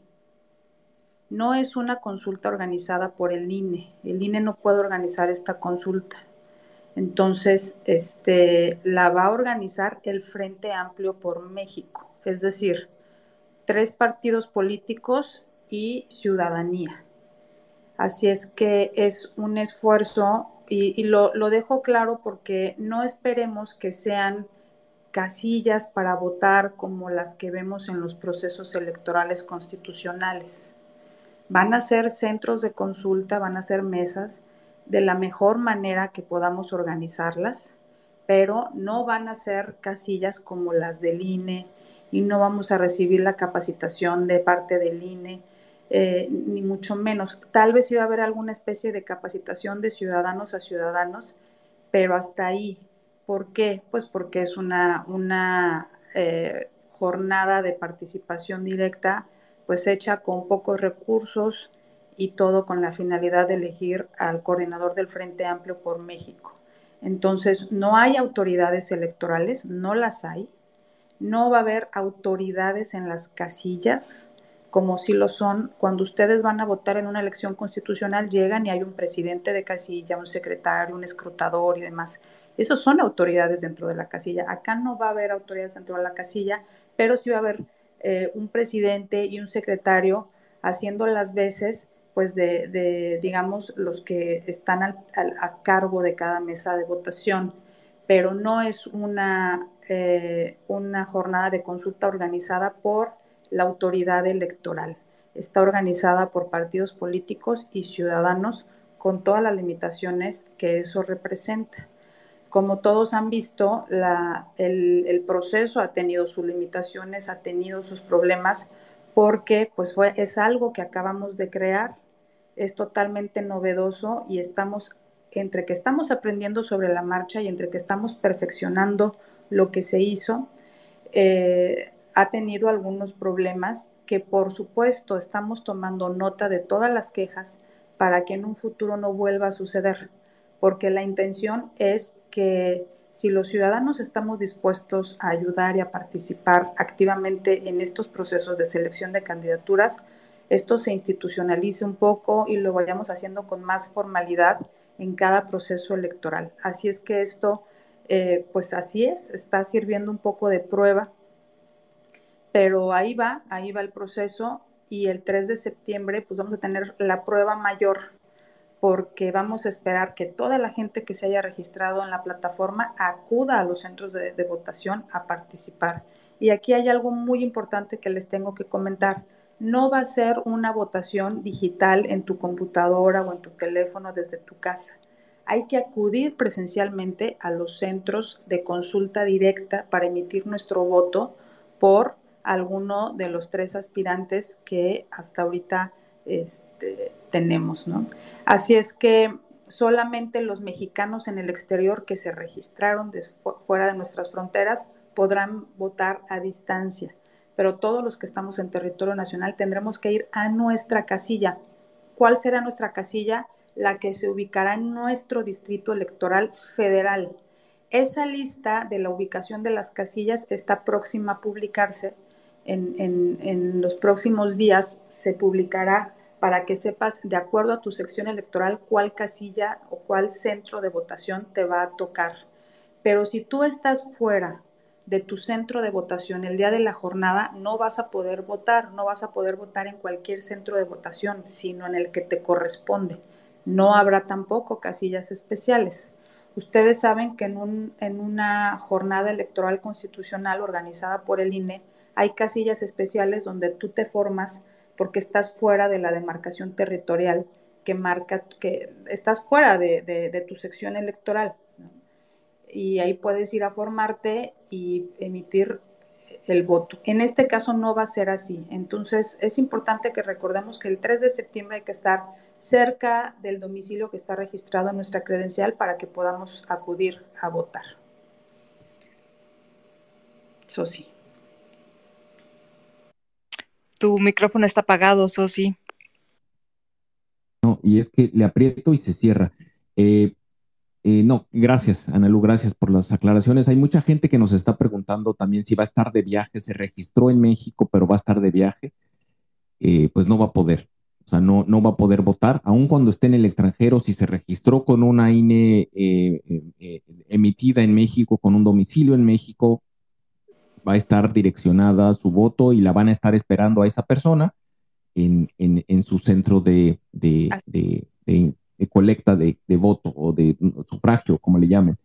No es una consulta organizada por el INE. El INE no puede organizar esta consulta. Entonces, este, la va a organizar el Frente Amplio por México es decir, tres partidos políticos y ciudadanía. Así es que es un esfuerzo y, lo, lo, dejo claro porque no esperemos que sean casillas para votar como las que vemos en los procesos electorales constitucionales. Van a ser centros de consulta, van a ser mesas de la mejor manera que podamos organizarlas, pero no van a ser casillas como las del INE, y no vamos a recibir la capacitación de parte del INE, eh, ni mucho menos. Tal vez iba a haber alguna especie de capacitación de ciudadanos a ciudadanos, pero hasta ahí. ¿Por qué? Pues porque es una, una eh, jornada de participación directa, pues hecha con pocos recursos y todo con la finalidad de elegir al coordinador del Frente Amplio por México. Entonces, no hay autoridades electorales, no las hay, no va a haber autoridades en las casillas, como si lo son cuando ustedes van a votar en una elección constitucional, llegan y hay un presidente de casilla, un secretario, un escrutador y demás. Esos son autoridades dentro de la casilla. Acá no va a haber autoridades dentro de la casilla, pero sí va a haber eh, un presidente y un secretario haciendo las veces pues de, digamos, los que están al, al, a cargo de cada mesa de votación, pero no es una eh, una jornada de consulta organizada por la autoridad electoral. Está organizada por partidos políticos y ciudadanos con todas las limitaciones que eso representa. Como todos han visto, la, el, el proceso ha tenido sus limitaciones, ha tenido sus problemas, porque pues fue, es algo que acabamos de crear, es totalmente novedoso y estamos entre que estamos aprendiendo sobre la marcha y entre que estamos perfeccionando lo que se hizo, eh, ha tenido algunos problemas que por supuesto estamos tomando nota de todas las quejas para que en un futuro no vuelva a suceder, porque la intención es que si los ciudadanos estamos dispuestos a ayudar y a participar activamente en estos procesos de selección de candidaturas, esto se institucionalice un poco y lo vayamos haciendo con más formalidad en cada proceso electoral. Así es que esto, eh, pues así es, está sirviendo un poco de prueba, pero ahí va, ahí va el proceso y el 3 de septiembre pues vamos a tener la prueba mayor porque vamos a esperar que toda la gente que se haya registrado en la plataforma acuda a los centros de, de, votación a participar. Y aquí hay algo muy importante que les tengo que comentar. No va a ser una votación digital en tu computadora o en tu teléfono desde tu casa. Hay que acudir presencialmente a los centros de consulta directa para emitir nuestro voto por alguno de los tres aspirantes que hasta ahorita este, tenemos. Así es que solamente los mexicanos en el exterior que se registraron fuera de nuestras fronteras podrán votar a distancia, pero todos los que estamos en territorio nacional tendremos que ir a nuestra casilla. ¿Cuál será nuestra casilla? La que se ubicará en nuestro distrito electoral federal. Esa lista de la ubicación de las casillas está próxima a publicarse en, los próximos días se publicará para que sepas, de acuerdo a tu sección electoral, cuál casilla o cuál centro de votación te va a tocar. Pero si tú estás fuera de tu centro de votación el día de la jornada, no vas a poder votar, no vas a poder votar en cualquier centro de votación, sino en el que te corresponde. No habrá tampoco casillas especiales. Ustedes saben que en, un, en una jornada electoral constitucional organizada por el INE, hay casillas especiales donde tú te formas porque estás fuera de la demarcación territorial que marca que estás fuera de, tu sección electoral. Y ahí puedes ir a formarte y emitir el voto. En este caso no va a ser así. Entonces es importante que recordemos que el 3 de septiembre hay que estar cerca del domicilio que está registrado en nuestra credencial para que podamos acudir a votar. Eso sí. Tu micrófono está apagado, Sosi. No, y es que le aprieto y se cierra. Eh, eh, no, gracias, Analu, gracias por las aclaraciones. Hay mucha gente que nos está preguntando también si va a estar de viaje, se registró en México, pero va a estar de viaje. Eh, pues no va a poder, o sea, no, no va a poder votar, aun cuando esté en el extranjero, si se registró con una INE emitida en México, con un domicilio en México, va a estar direccionada su voto y la van a estar esperando a esa persona en, su centro de, colecta de, voto o de sufragio, como le llamen.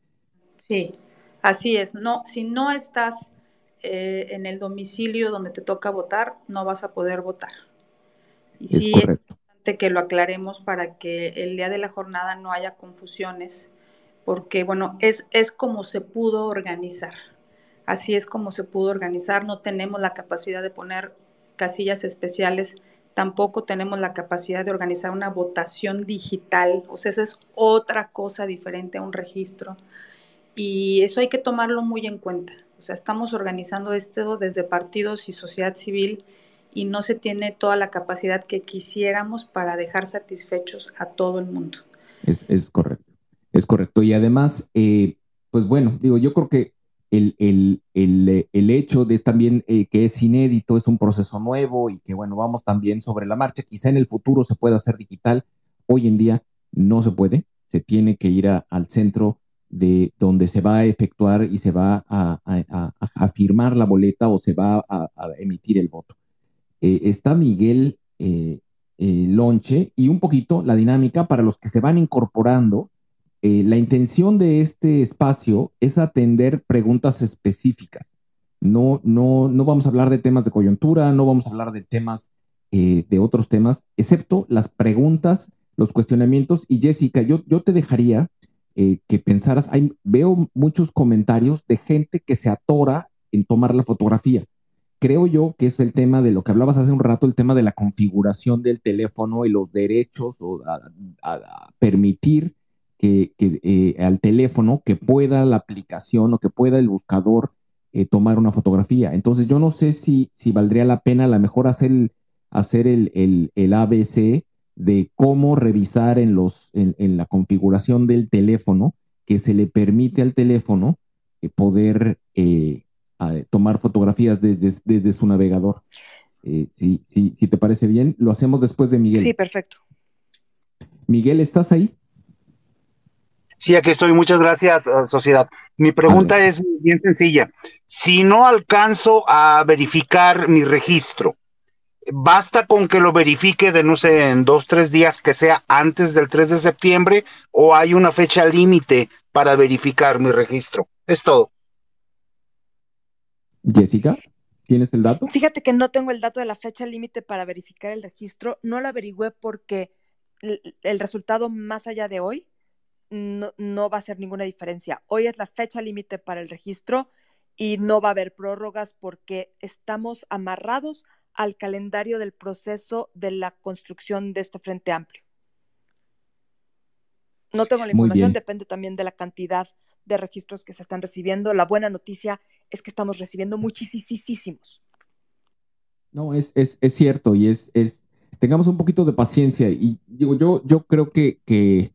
Sí, así es. No, si no estás eh, en el domicilio donde te toca votar, no vas a poder votar. Y es sí correcto. es importante que lo aclaremos para que el día de la jornada no haya confusiones, porque bueno, es, es como se pudo organizar. Así es como se pudo organizar. No tenemos la capacidad de poner casillas especiales. Tampoco tenemos la capacidad de organizar una votación digital. O sea, eso es otra cosa diferente a un registro. Y eso hay que tomarlo muy en cuenta. O sea, estamos organizando esto desde partidos y sociedad civil y no se tiene toda la capacidad que quisiéramos para dejar satisfechos a todo el mundo. Es, correcto, es correcto. Y además, eh, pues bueno, digo, yo creo que el, el, el, el, hecho de también eh, que es inédito, es un proceso nuevo y que, bueno, vamos también sobre la marcha. Quizá en el futuro se pueda hacer digital. Hoy en día no se puede. Se tiene que ir al centro de donde se va a efectuar y se va a, a, firmar la boleta o se va a, emitir el voto. Eh, está Miguel eh, Lonche y un poquito la dinámica para los que se van incorporando eh, la intención de este espacio es atender preguntas específicas. No, no, no vamos a hablar de temas de coyuntura, no vamos a hablar de temas, eh, de otros temas, excepto las preguntas, los cuestionamientos. Y Jessica, yo, yo te dejaría eh, que pensaras, hay, veo muchos comentarios de gente que se atora en tomar la fotografía. creo yo que es el tema de lo que hablabas hace un rato, el tema de la configuración del teléfono y los derechos o a, permitir que, eh, al teléfono que pueda la aplicación o que pueda el buscador eh, tomar una fotografía. Entonces yo no sé si, si valdría la pena a lo mejor hacer el, hacer el, el, ABC de cómo revisar en, los, en, la configuración del teléfono que se le permite al teléfono eh, poder tomar fotografías desde, desde su navegador. si, si, si te parece bien, lo hacemos después de Miguel. Sí, perfecto. Miguel, ¿estás ahí? Sí, aquí estoy. Muchas gracias, eh, sociedad. Mi pregunta es bien sencilla. Si no alcanzo a verificar mi registro, ¿basta con que lo verifique de, no sé, en dos, tres días que sea antes del 3 de septiembre o hay una fecha límite para verificar mi registro? Es todo. Jessica, ¿tienes el dato? Fíjate que no tengo el dato de la fecha límite para verificar el registro. No lo averigüé porque el resultado más allá de hoy no, va a ser ninguna diferencia. Hoy es la fecha límite para el registro y no va a haber prórrogas porque estamos amarrados al calendario del proceso de la construcción de este Frente Amplio. No tengo la información, depende también de la cantidad de registros que se están recibiendo. La buena noticia es que estamos recibiendo muchísimos. No, es, es, es cierto y es, es, tengamos un poquito de paciencia y digo, yo, yo creo que, que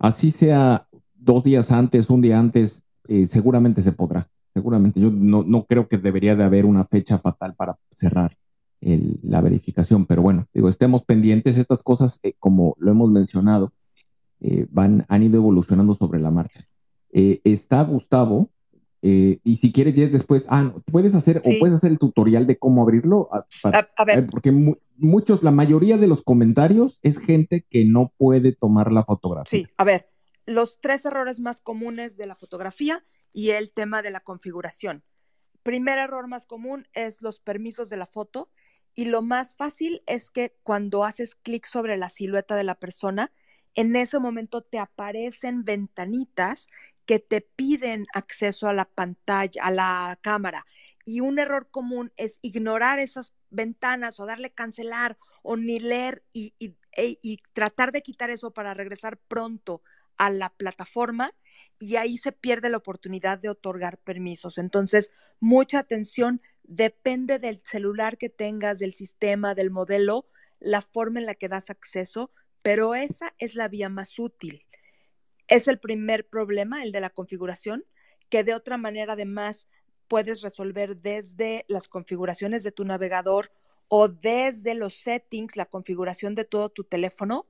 Así sea dos días antes, un día antes, eh, seguramente se podrá. Seguramente. Yo no, creo que debería de haber una fecha fatal para cerrar la verificación, pero bueno, digo, estemos pendientes. Estas cosas, eh, como lo hemos mencionado, eh, van, han ido evolucionando sobre la marcha. está Gustavo, y si quieres, ya es después, ah, puedes hacer o puedes hacer el tutorial de cómo abrirlo. Ah, a, ver. Porque muchos, la mayoría de los comentarios es gente que no puede tomar la fotografía. Sí, a ver, los tres errores más comunes de la fotografía y el tema de la configuración. Primer error más común es los permisos de la foto y lo más fácil es que cuando haces clic sobre la silueta de la persona, en ese momento te aparecen ventanitas que te piden acceso a la pantalla, a la cámara. Y un error común es ignorar esas ventanas o darle cancelar o ni leer y, tratar de quitar eso para regresar pronto a la plataforma y ahí se pierde la oportunidad de otorgar permisos. Entonces, mucha atención, depende del celular que tengas, del sistema, del modelo, la forma en la que das acceso, pero esa es la vía más útil. Es el primer problema, el de la configuración, que de otra manera además puedes resolver desde las configuraciones de tu navegador o desde los settings, la configuración de todo tu teléfono.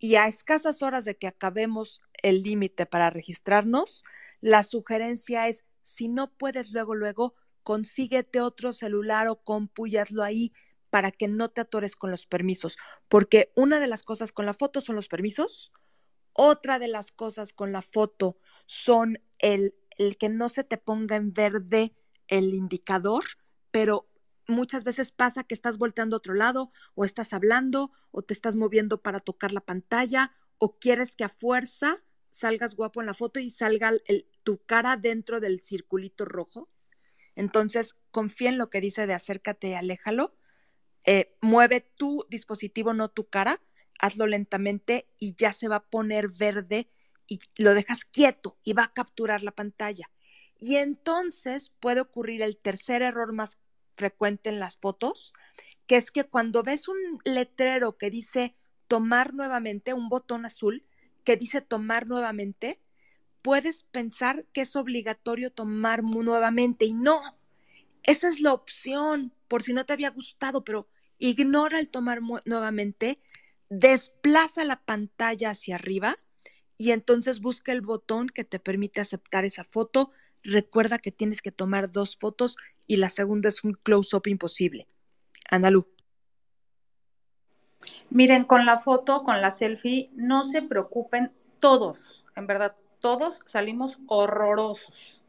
Y a escasas horas de que acabemos el límite para registrarnos, la sugerencia es, si no puedes luego, luego, consíguete otro celular o compu ahí para que no te atores con los permisos. Porque una de las cosas con la foto son los permisos, otra de las cosas con la foto son el, el que no se te ponga en verde el indicador, pero muchas veces pasa que estás volteando a otro lado o estás hablando o te estás moviendo para tocar la pantalla o quieres que a fuerza salgas guapo en la foto y salga tu cara dentro del circulito rojo. Entonces, confía en lo que dice de acércate aléjalo. Eh, mueve tu dispositivo, no tu cara, hazlo lentamente y ya se va a poner verde y lo dejas quieto y va a capturar la pantalla. Y entonces puede ocurrir el tercer error más frecuente en las fotos, que es que cuando ves un letrero que dice tomar nuevamente, un botón azul que dice tomar nuevamente, puedes pensar que es obligatorio tomar nuevamente y no, esa es la opción por si no te había gustado, pero ignora el tomar nuevamente desplaza la pantalla hacia arriba y entonces busca el botón que te permite aceptar esa foto. Recuerda que tienes que tomar dos fotos y la segunda es un close-up imposible. Analú. Miren, con la foto, con la selfie, no se preocupen todos, en verdad, todos salimos horrorosos.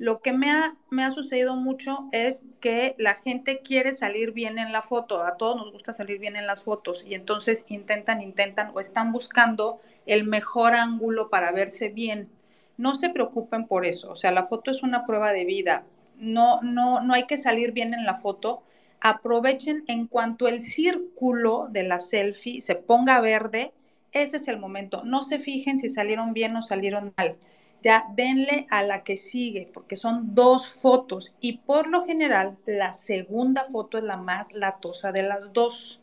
Lo que me ha, me ha sucedido mucho es que la gente quiere salir bien en la foto, a todos nos gusta salir bien en las fotos y entonces intentan, intentan o están buscando el mejor ángulo para verse bien. No se preocupen por eso, o sea, la foto es una prueba de vida. no, no, no hay que salir bien en la foto. Aprovechen en cuanto el círculo de la selfie se ponga verde, ese es el momento. No se fijen si salieron bien o salieron mal. Ya denle a la que sigue, porque son dos fotos y por lo general la segunda foto es la más latosa de las dos.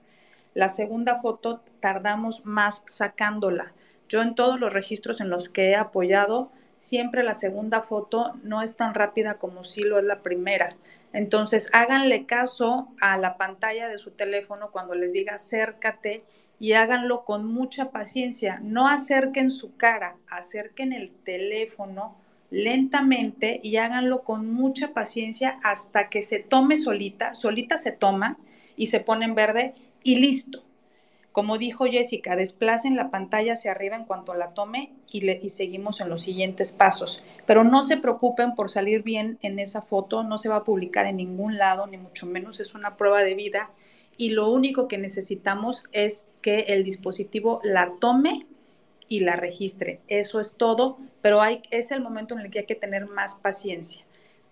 La segunda foto tardamos más sacándola. Yo en todos los registros en los que he apoyado, siempre la segunda foto no es tan rápida como si lo es la primera. Entonces, háganle caso a la pantalla de su teléfono cuando les diga acércate y háganlo con mucha paciencia. No acerquen su cara, acerquen el teléfono lentamente y háganlo con mucha paciencia hasta que se tome solita, solita se toma y se pone en verde y listo. Como dijo Jessica, desplacen la pantalla hacia arriba en cuanto la tome y, y, seguimos en los siguientes pasos. Pero no se preocupen por salir bien en esa foto, no se va a publicar en ningún lado, ni mucho menos es una prueba de vida. Y lo único que necesitamos es que el dispositivo la tome y la registre. Eso es todo, pero hay, es el momento en el que hay que tener más paciencia.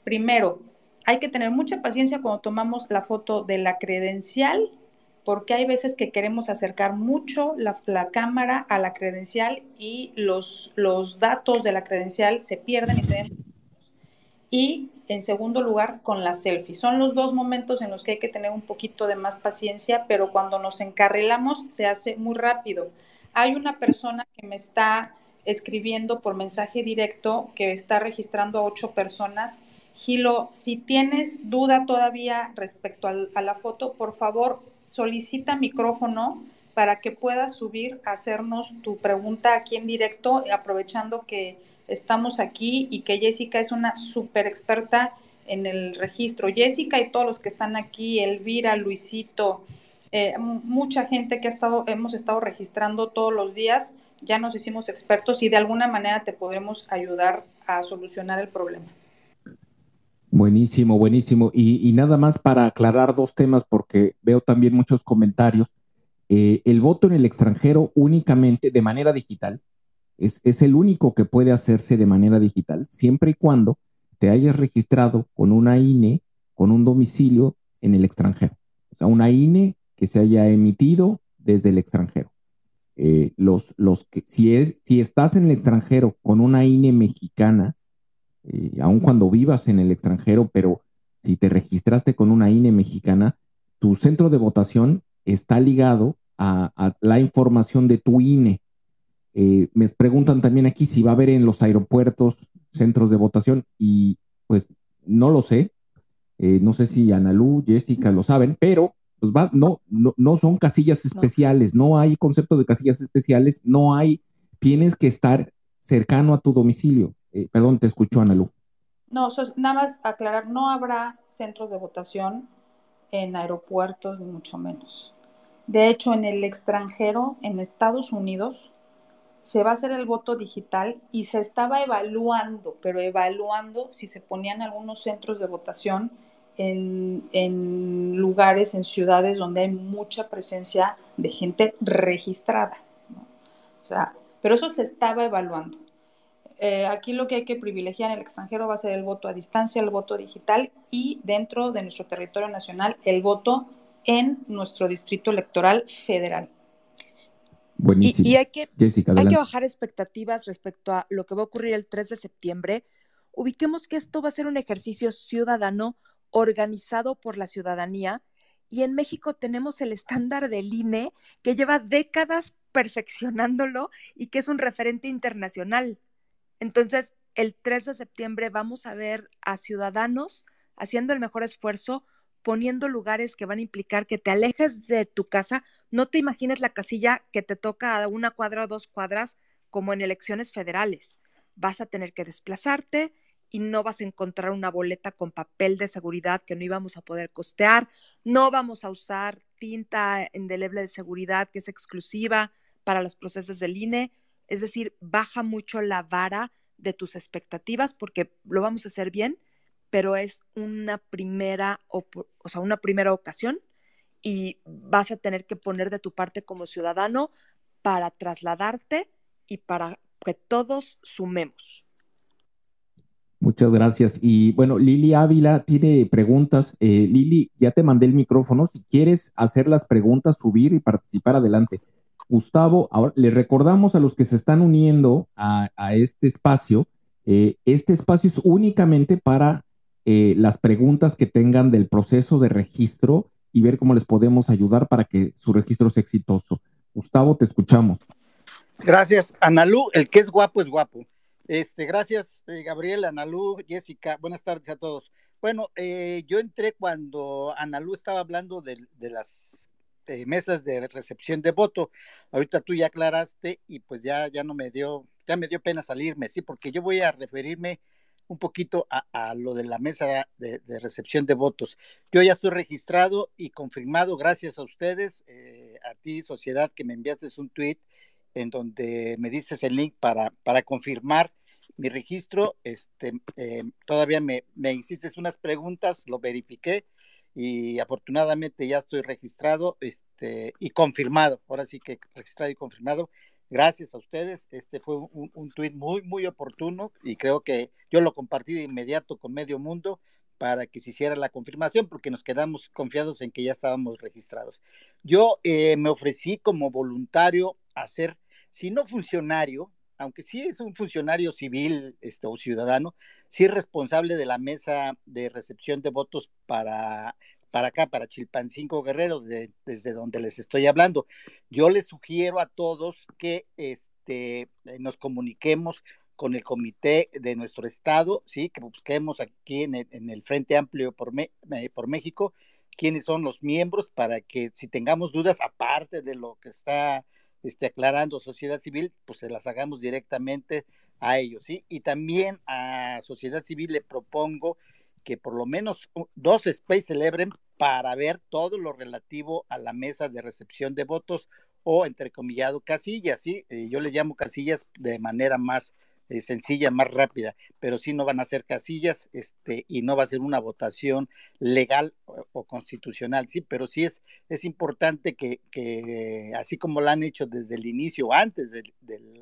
Primero, hay que tener mucha paciencia cuando tomamos la foto de la credencial porque hay veces que queremos acercar mucho la, cámara a la credencial y los, los, datos de la credencial se pierden y se ven. Y en segundo lugar, con la selfie. Son los dos momentos en los que hay que tener un poquito de más paciencia, pero cuando nos encarrilamos se hace muy rápido. Hay una persona que me está escribiendo por mensaje directo que está registrando a ocho personas. Gilo, si tienes duda todavía respecto a la foto, por favor, solicita micrófono para que puedas subir a hacernos tu pregunta aquí en directo, aprovechando que estamos aquí y que Jessica es una súper experta en el registro. Jessica y todos los que están aquí, Elvira, Luisito, eh, mucha gente que ha estado, hemos estado registrando todos los días, ya nos hicimos expertos y de alguna manera te podremos ayudar a solucionar el problema. Buenísimo, buenísimo. Y, nada más para aclarar dos temas, porque veo también muchos comentarios. Eh, el voto en el extranjero únicamente de manera digital es, es, el único que puede hacerse de manera digital, siempre y cuando te hayas registrado con una INE, con un domicilio en el extranjero. O sea, una INE que se haya emitido desde el extranjero. Eh, los, los que, si, es, si estás en el extranjero con una INE mexicana, eh, aun cuando vivas en el extranjero, pero si te registraste con una INE mexicana, tu centro de votación está ligado a, la información de tu INE. Eh, me preguntan también aquí si va a haber en los aeropuertos centros de votación y pues no lo sé. Eh, no sé si Analú, Jessica lo saben, pero pues va, no, no, no son casillas especiales, no hay concepto de casillas especiales, no hay, tienes que estar cercano a tu domicilio. Eh, perdón, te escucho, Ana Lu. No, nada más aclarar, no habrá centros de votación en aeropuertos, ni mucho menos. De hecho, en el extranjero, en Estados Unidos, se va a hacer el voto digital y se estaba evaluando, pero evaluando si se ponían algunos centros de votación en, lugares, en ciudades donde hay mucha presencia de gente registrada. O sea, pero eso se estaba evaluando. Eh, aquí lo que hay que privilegiar en el extranjero va a ser el voto a distancia, el voto digital y dentro de nuestro territorio nacional el voto en nuestro distrito electoral federal. Buenísimo. Y, hay, que, hay que bajar expectativas respecto a lo que va a ocurrir el 3 de septiembre. Ubiquemos que esto va a ser un ejercicio ciudadano organizado por la ciudadanía y en México tenemos el estándar del INE que lleva décadas perfeccionándolo y que es un referente internacional. Entonces, el 3 de septiembre vamos a ver a ciudadanos haciendo el mejor esfuerzo, poniendo lugares que van a implicar que te alejes de tu casa, no te imagines la casilla que te toca a una cuadra o dos cuadras como en elecciones federales. Vas a tener que desplazarte y no vas a encontrar una boleta con papel de seguridad que no íbamos a poder costear, no vamos a usar tinta indeleble de seguridad que es exclusiva para los procesos del INE es decir, baja mucho la vara de tus expectativas porque lo vamos a hacer bien, pero es una primera, o, sea, una primera ocasión y vas a tener que poner de tu parte como ciudadano para trasladarte y para que todos sumemos. Muchas gracias. Y bueno, Lili Ávila tiene preguntas. Eh, Lili, ya te mandé el micrófono. Si quieres hacer las preguntas, subir y participar, adelante. Gustavo, ahora le recordamos a los que se están uniendo a, este espacio, eh, este espacio es únicamente para eh, las preguntas que tengan del proceso de registro y ver cómo les podemos ayudar para que su registro sea exitoso. Gustavo, te escuchamos. Gracias, Analú. El que es guapo es guapo. Este, gracias, eh, Gabriel, Analú, Jessica. Buenas tardes a todos. Bueno, yo entré cuando Analú estaba hablando de las eh, mesas de recepción de voto. Ahorita tú ya aclaraste y pues ya, ya no me dio, ya me dio pena salirme, sí, porque yo voy a referirme un poquito a, lo de la mesa de, recepción de votos. Yo ya estoy registrado y confirmado gracias a ustedes, eh, a ti, sociedad, que me enviaste un tweet en donde me dices el link para, para confirmar mi registro. Este, eh, todavía me, me hiciste unas preguntas, lo verifiqué y afortunadamente ya estoy registrado este, y confirmado. Ahora sí que registrado y confirmado. Gracias a ustedes. Este fue un, un tuit muy, muy oportuno y creo que yo lo compartí de inmediato con medio mundo para que se hiciera la confirmación porque nos quedamos confiados en que ya estábamos registrados. Yo eh, me ofrecí como voluntario a ser, si no funcionario, aunque sí es un funcionario civil este, o ciudadano, sí responsable de la mesa de recepción de votos para, para acá, para Chilpancingo Guerrero, desde donde les estoy hablando. Yo les sugiero a todos que este, eh, nos comuniquemos con el comité de nuestro estado, sí, que busquemos aquí en el, Frente Amplio por, eh, por México quiénes son los miembros para que si tengamos dudas, aparte de lo que está este, aclarando sociedad civil, pues se las hagamos directamente a ellos, ¿sí? Y también a sociedad civil le propongo que por lo menos dos space celebren para ver todo lo relativo a la mesa de recepción de votos o entrecomillado casillas, ¿sí? Eh, yo le llamo casillas de manera más eh, sencilla, más rápida, pero sí no van a ser casillas este, y no va a ser una votación legal o, constitucional, sí, pero sí es, importante que, así como lo han hecho desde el inicio, antes de,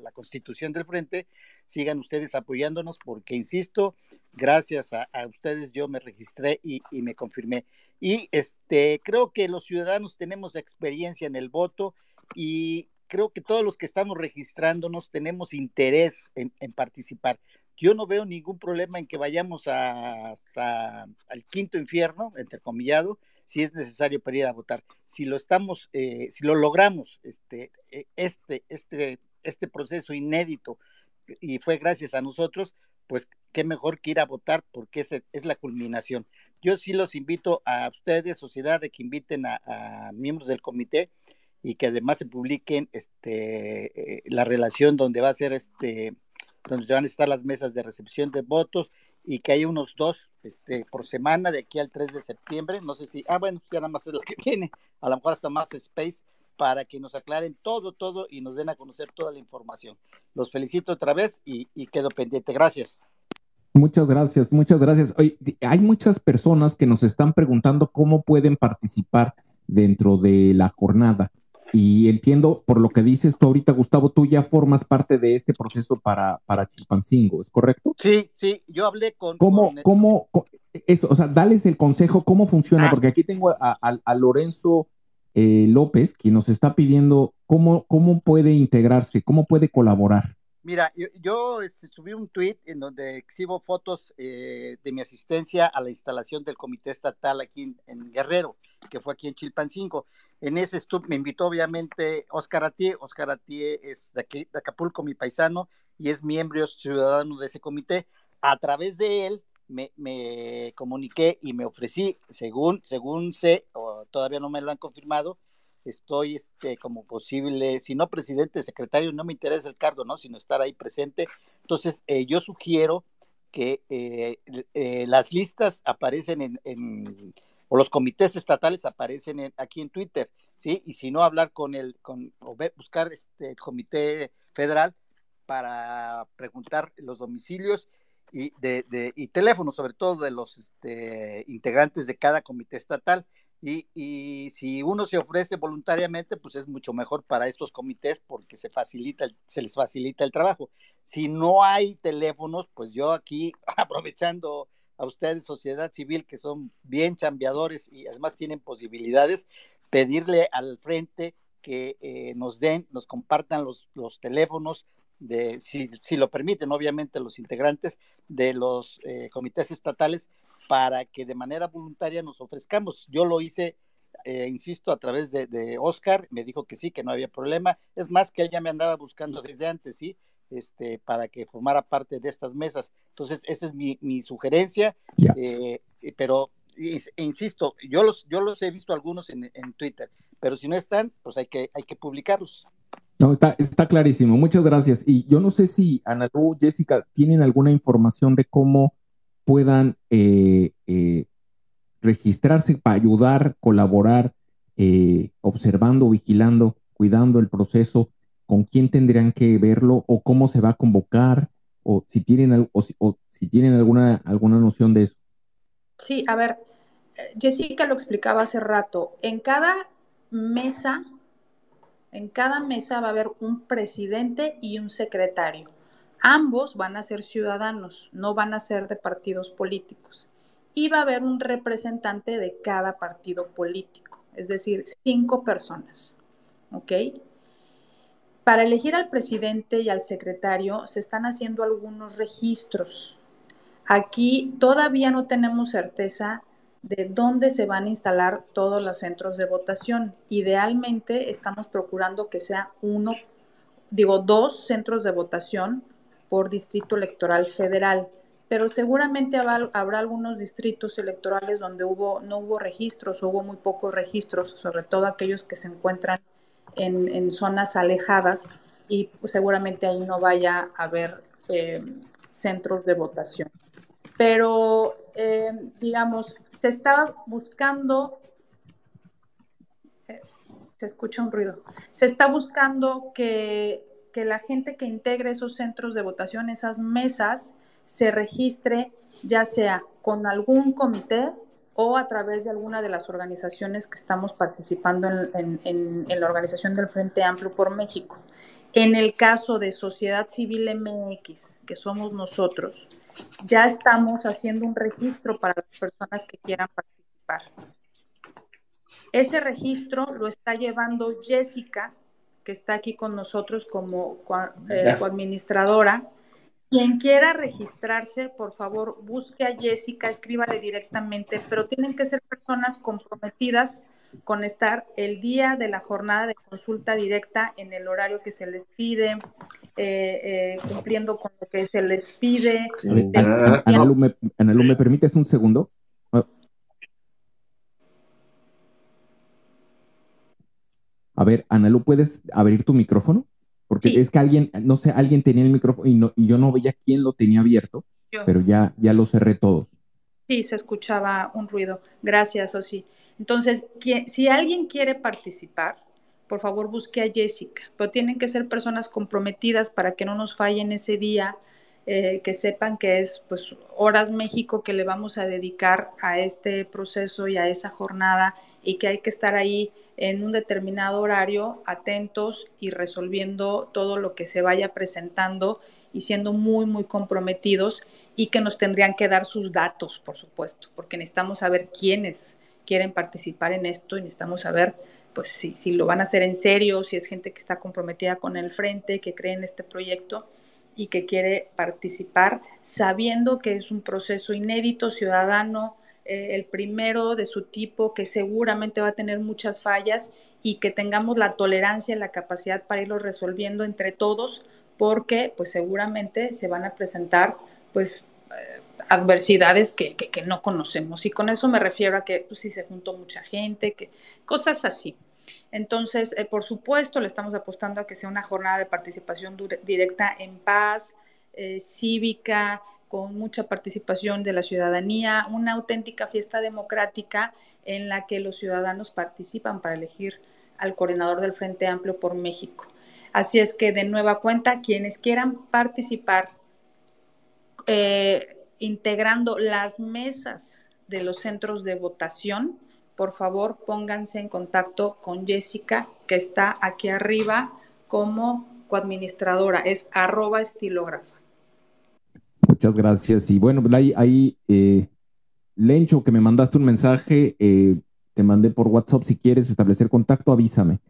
la constitución del frente, sigan ustedes apoyándonos porque, insisto, gracias a, ustedes yo me registré y, me confirmé. Y este, creo que los ciudadanos tenemos experiencia en el voto y creo que todos los que estamos registrándonos tenemos interés en, participar. Yo no veo ningún problema en que vayamos hasta al quinto infierno, entrecomillado, si es necesario para ir a votar. Si lo estamos, eh, si lo logramos, este, e, este, este, este proceso inédito y fue gracias a nosotros, pues qué mejor que ir a votar porque es, es la culminación. Yo sí los invito a ustedes, sociedad, de que inviten a miembros del comité y que además se publiquen este, eh, la relación donde va a ser este, donde van a estar las mesas de recepción de votos y que hay unos dos este, por semana de aquí al 3 de septiembre. No sé si, ah, bueno, ya nada más es lo que viene, a lo mejor hasta más space para que nos aclaren todo, todo y nos den a conocer toda la información. Los felicito otra vez y, y quedo pendiente. Gracias. Muchas gracias, muchas gracias. Hoy hay muchas personas que nos están preguntando cómo pueden participar dentro de la jornada. Y entiendo por lo que dices tú ahorita, Gustavo, tú ya formas parte de este proceso para, para Chilpancingo, ¿es correcto? Sí, sí, yo hablé con... ¿Cómo, cómo, eso, o sea, dales el consejo, cómo funciona? Ah. Porque aquí tengo a, Lorenzo eh, López, quien nos está pidiendo cómo, cómo puede integrarse, cómo puede colaborar. Mira, yo, este, subí un tweet en donde exhibo fotos eh, de mi asistencia a la instalación del comité estatal aquí en, Guerrero, que fue aquí en Chilpancingo. En ese estuve, me invitó obviamente Oscar Atié. Oscar Atié es de, aquí, de Acapulco, mi paisano, y es miembro ciudadano de ese comité. A través de él me, me comuniqué y me ofrecí, según, según sé, o todavía no me lo han confirmado, estoy este, como posible, si no presidente, secretario, no me interesa el cargo, ¿no? Sino estar ahí presente. Entonces, eh, yo sugiero que eh, eh, las listas aparecen en, o los comités estatales aparecen aquí en Twitter, ¿sí? Y si no, hablar con el, con, o buscar este comité federal para preguntar los domicilios y, de, de, y teléfonos, sobre todo de los este, integrantes de cada comité estatal Y, si uno se ofrece voluntariamente, pues es mucho mejor para estos comités porque se facilita, se les facilita el trabajo. Si no hay teléfonos, pues yo aquí, aprovechando a ustedes, sociedad civil, que son bien chambeadores y además tienen posibilidades, pedirle al frente que eh, nos den, nos compartan los, teléfonos de, si, si, lo permiten, obviamente, los integrantes de los eh, comités estatales para que de manera voluntaria nos ofrezcamos. Yo lo hice, eh, insisto, a través de, Oscar, me dijo que sí, que no había problema. Es más, que él ya me andaba buscando desde antes, ¿sí? Este, para que formara parte de estas mesas. Entonces, esa es mi, sugerencia, eh, pero insisto, yo los, yo los he visto algunos en, Twitter, pero si no están, pues hay que, hay que publicarlos. No, está, está clarísimo. Muchas gracias. Y yo no sé si Ana Lu, Jessica, tienen alguna información de cómo puedan eh, eh, registrarse para ayudar, colaborar, eh, observando, vigilando, cuidando el proceso, con quién tendrían que verlo o cómo se va a convocar o si tienen, o si, tienen alguna, alguna noción de eso. Sí, a ver, Jessica lo explicaba hace rato. En cada mesa, en cada mesa va a haber un presidente y un secretario. Ambos van a ser ciudadanos, no van a ser de partidos políticos. Y va a haber un representante de cada partido político, es decir, cinco personas. ¿Ok? Para elegir al presidente y al secretario se están haciendo algunos registros. Aquí todavía no tenemos certeza de dónde se van a instalar todos los centros de votación. Idealmente estamos procurando que sea uno, digo, dos centros de votación por distrito electoral federal, pero seguramente habrá, algunos distritos electorales donde hubo, no hubo registros hubo muy pocos registros, sobre todo aquellos que se encuentran en, zonas alejadas y pues, seguramente ahí no vaya a haber eh, centros de votación. Pero, eh, digamos, se estaba buscando eh, se escucha un ruido. Se está buscando que que la gente que integre esos centros de votación, esas mesas, se registre ya sea con algún comité o a través de alguna de las organizaciones que estamos participando en, la organización del Frente Amplio por México. En el caso de Sociedad Civil MX, que somos nosotros, ya estamos haciendo un registro para las personas que quieran participar. Ese registro lo está llevando Jessica que está aquí con nosotros como eh, coadministradora. Quien quiera registrarse, por favor, busque a Jessica, escríbale directamente, pero tienen que ser personas comprometidas con estar el día de la jornada de consulta directa en el horario que se les pide, eh, eh, cumpliendo con lo que se les pide. Analu, ¿me, ¿me permites un segundo? A ver, Analu, ¿puedes abrir tu micrófono? Porque es que alguien, no sé, alguien tenía el micrófono y, no, y yo no veía quién lo tenía abierto, pero ya, ya lo cerré todos. Sí, se escuchaba un ruido. Gracias, Osi. Entonces, si alguien quiere participar, por favor busque a Jessica, pero tienen que ser personas comprometidas para que no nos fallen ese día, eh, que sepan que es pues Horas México que le vamos a dedicar a este proceso y a esa jornada y que hay que estar ahí en un determinado horario, atentos y resolviendo todo lo que se vaya presentando y siendo muy, muy comprometidos y que nos tendrían que dar sus datos, por supuesto, porque necesitamos saber quiénes quieren participar en esto y necesitamos saber pues si, si lo van a hacer en serio, si es gente que está comprometida con el frente, que cree en este proyecto y que quiere participar, sabiendo que es un proceso inédito, ciudadano, eh, el primero de su tipo, que seguramente va a tener muchas fallas y que tengamos la tolerancia y la capacidad para irlo resolviendo entre todos, porque pues seguramente se van a presentar pues eh, adversidades que, que, no conocemos. Y con eso me refiero a que pues, si se juntó mucha gente, que cosas así. Entonces, eh, por supuesto, le estamos apostando a que sea una jornada de participación directa en paz, cívica, con mucha participación de la ciudadanía, una auténtica fiesta democrática en la que los ciudadanos participan para elegir al coordinador del Frente Amplio por México. Así es que de nueva cuenta, quienes quieran participar eh, integrando las mesas de los centros de votación, por favor pónganse en contacto con Jessica, que está aquí arriba como coadministradora, es arroba estilógrafa. Muchas gracias. Y bueno, ahí, eh, Lencho, que me mandaste un mensaje, eh, te mandé por WhatsApp, si quieres establecer contacto, avísame.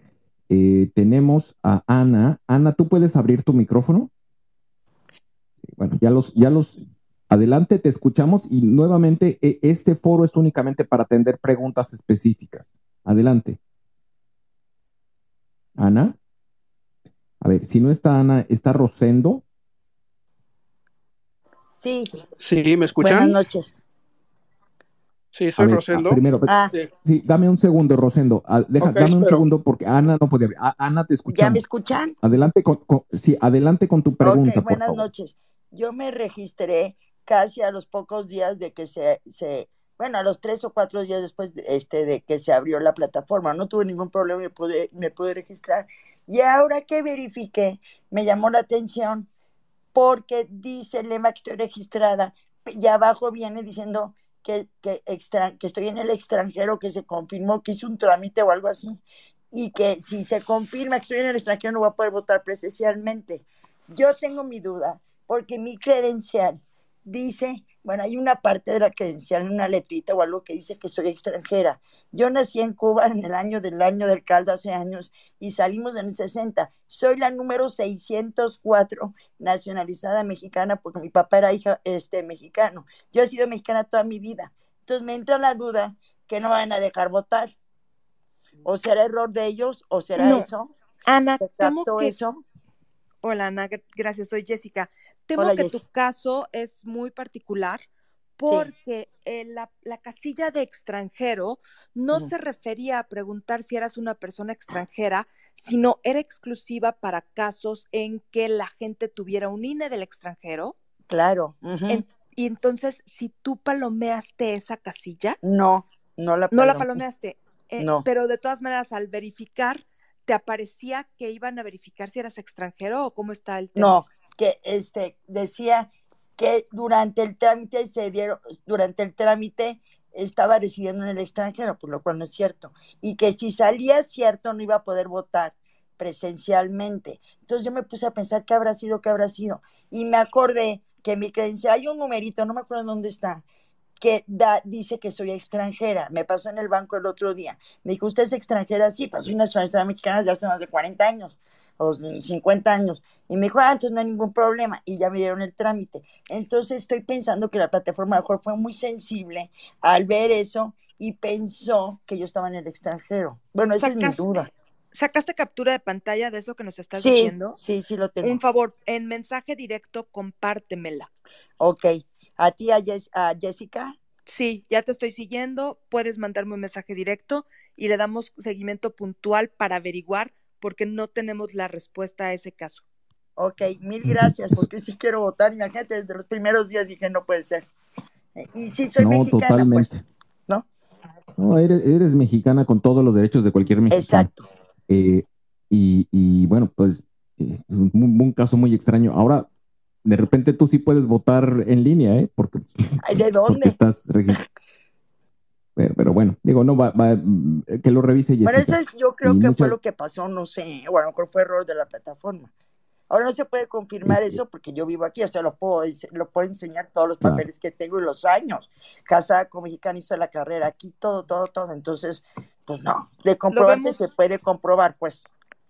Eh, tenemos a Ana. Ana, ¿tú puedes abrir tu micrófono? Bueno, ya los, ya los, adelante, te escuchamos y nuevamente e, este foro es únicamente para atender preguntas específicas. Adelante. Ana. A ver, si no está Ana, está Rosendo. Sí. Sí, ¿me escuchan? Buenas noches. Sí, soy ver, Rosendo. Primero, Ah. sí, dame un segundo, Rosendo. Ah, deja- dame un segundo porque Ana no podía. Ah, Ana, te escuchamos. ¿Ya me escuchan? Adelante con, con- sí, adelante con tu pregunta, ok, por buenas favor. noches. Yo me registré casi a los pocos días de que se, se bueno, a los tres o cuatro días después de, este, de que se abrió la plataforma. No tuve ningún problema, me pude, me pude registrar. Y ahora que verifiqué, me llamó la atención porque dice el lema que estoy registrada y abajo viene diciendo que, que, extra- que estoy en el extranjero, que se confirmó que hice un trámite o algo así, y que si se confirma que estoy en el extranjero no voy a poder votar presencialmente. Yo tengo mi duda, porque mi credencial dice, bueno, hay una parte de la credencial, una letrita o algo que dice que soy extranjera. Yo nací en Cuba en el año del año del caldo hace años y salimos en el 60. Soy la número 604 nacionalizada mexicana porque mi papá era hija este mexicano. Yo he sido mexicana toda mi vida. Entonces me entra la duda que no van a dejar votar. O será error de ellos o será No. eso. Ana, ¿Se temo captó que... eso? Hola, Ana, gr- gracias, soy Jessica. Temo Hola, que tu caso es muy particular porque eh, la, la casilla de extranjero no se refería a preguntar si eras una persona extranjera, sino era exclusiva para casos en que la gente tuviera un INE del extranjero. Claro. En- y entonces, si tú palomeaste esa casilla, No, no la no la palomeaste, eh, No. pero de todas maneras, al verificar, ¿te aparecía que iban a verificar si eras extranjero o cómo está el tema? No, que este decía que durante el trámite se dieron, durante el trámite estaba residiendo en el extranjero, por lo cual no es cierto. Y que si salía cierto no iba a poder votar presencialmente. Entonces yo me puse a pensar qué habrá sido, qué habrá sido. Y me acordé que mi credencial, hay un numerito, no me acuerdo dónde está, que da, dice que soy extranjera. Me pasó en el banco el otro día. Me dijo, ¿usted es extranjera? Sí, pues soy nacionalizada mexicana desde hace más de 40 años o 50 años. Y me dijo, ah, entonces no hay ningún problema. Y ya me dieron el trámite. Entonces estoy pensando que la plataforma mejor fue muy sensible al ver eso y pensó que yo estaba en el extranjero. Bueno, esa es mi duda. ¿Sacaste captura de pantalla de eso que nos estás Sí, diciendo? sí, sí lo tengo. Un favor, en mensaje directo, compártemela. Ok. ¿A ti, a, Jess- a Jessica? Sí, ya te estoy siguiendo, puedes mandarme un mensaje directo y le damos seguimiento puntual para averiguar porque no tenemos la respuesta a ese caso. Ok, mil gracias, porque sí quiero votar. Imagínate, desde los primeros días dije, no puede ser. Eh, Y sí, soy no, mexicana, totalmente. pues, ¿no? No, eres, eres mexicana con todos los derechos de cualquier mexicano. Exacto. Eh, y, y bueno, pues eh, un, un caso muy extraño. Ahora, de repente tú sí puedes votar en línea, ¿eh? Porque, Ay, ¿De porque dónde? estás registrado. Pero, pero bueno, digo, no, va, va, que lo revise Bueno, Jessica. eso es, yo creo Y que fue lo que pasó, no sé, o a lo mejor fue error de la plataforma. Ahora no se puede confirmar eso porque yo vivo aquí, o sea, lo puedo, lo puedo enseñar todos los Claro. papeles que tengo y los años. Casada con mexicana, hizo la carrera aquí, todo, todo, todo. Entonces, pues no, de comprobarte se puede comprobar, pues.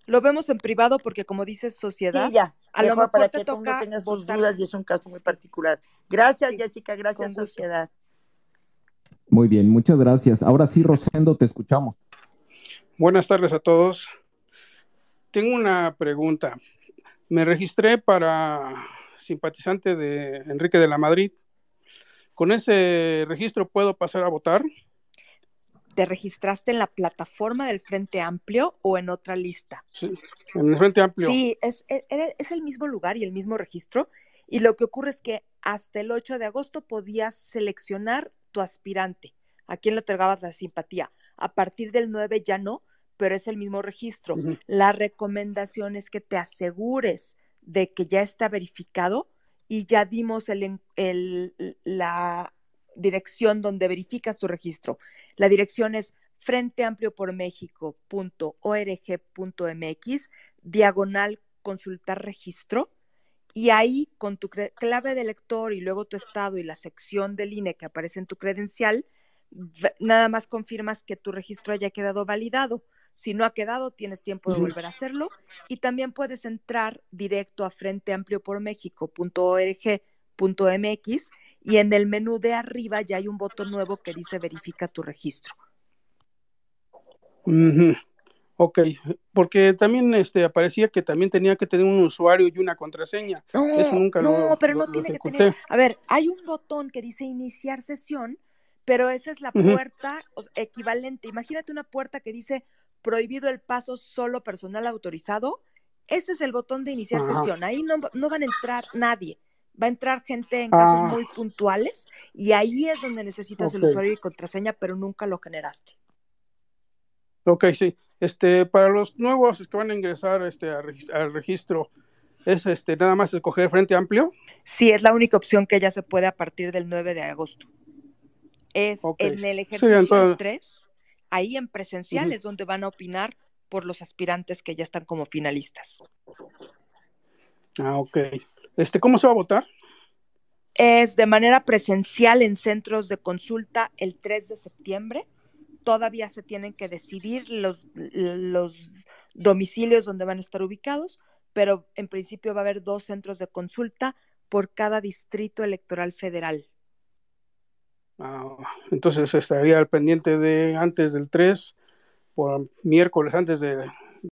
Lo vemos en privado porque como dices sociedad, Sí, ya. a lo mejor para te que toca tenga sus votar. dudas y es un caso muy particular. Gracias, Sí, Jessica, gracias, con gusto. sociedad. Muy bien, muchas gracias. Ahora sí, Rosendo, te escuchamos. Buenas tardes a todos. Tengo una pregunta. Me registré para simpatizante de Enrique de la Madrid. ¿Con ese registro puedo pasar a votar? ¿Te registraste en la plataforma del Frente Amplio o en otra lista? Sí, en el Frente Amplio. Sí, es, e- e- es el mismo lugar y el mismo registro. Y lo que ocurre es que hasta el 8 de agosto podías seleccionar tu aspirante, a quien le otorgabas la simpatía. A partir del 9 ya no, pero es el mismo registro. La recomendación es que te asegures de que ya está verificado y ya dimos el, el- la dirección donde verificas tu registro. La dirección es frenteampliopormexico.org.mx, diagonal consultar registro, y ahí con tu clave de lector y luego tu estado y la sección del INE que aparece en tu credencial, nada más confirmas que tu registro haya quedado validado. Si no ha quedado, tienes tiempo de volver a hacerlo. Y también puedes entrar directo a frenteampliopormexico.org.mx y en el menú de arriba ya hay un botón nuevo que dice verifica tu registro. Ok, porque también este, aparecía que también tenía que tener un usuario y una contraseña. No, Eso nunca no, pero no tiene que tener. A ver, hay un botón que dice iniciar sesión, pero esa es la puerta equivalente. Imagínate una puerta que dice prohibido el paso solo personal autorizado. Ese es el botón de iniciar sesión. Ahí no, no van a entrar nadie va a entrar gente en casos Ah. muy puntuales y ahí es donde necesitas el Ok. usuario y contraseña, pero nunca lo generaste. Ok, sí. Este, para los nuevos que van a ingresar este, a al registro, es este, nada más escoger Frente Amplio. Sí, es la única opción que ya se puede a partir del 9 de agosto. Es Ok. en el ejercicio todas- 3, ahí en presencial Ujú. es donde van a opinar por los aspirantes que ya están como finalistas. Ah, ok. Este, ¿Cómo se va a votar? Es de manera presencial en centros de consulta el 3 de septiembre. Todavía se tienen que decidir los, los domicilios donde van a estar ubicados, pero en principio va a haber dos centros de consulta por cada distrito electoral federal. Ah, entonces estaría al pendiente de antes del 3, por miércoles, antes de,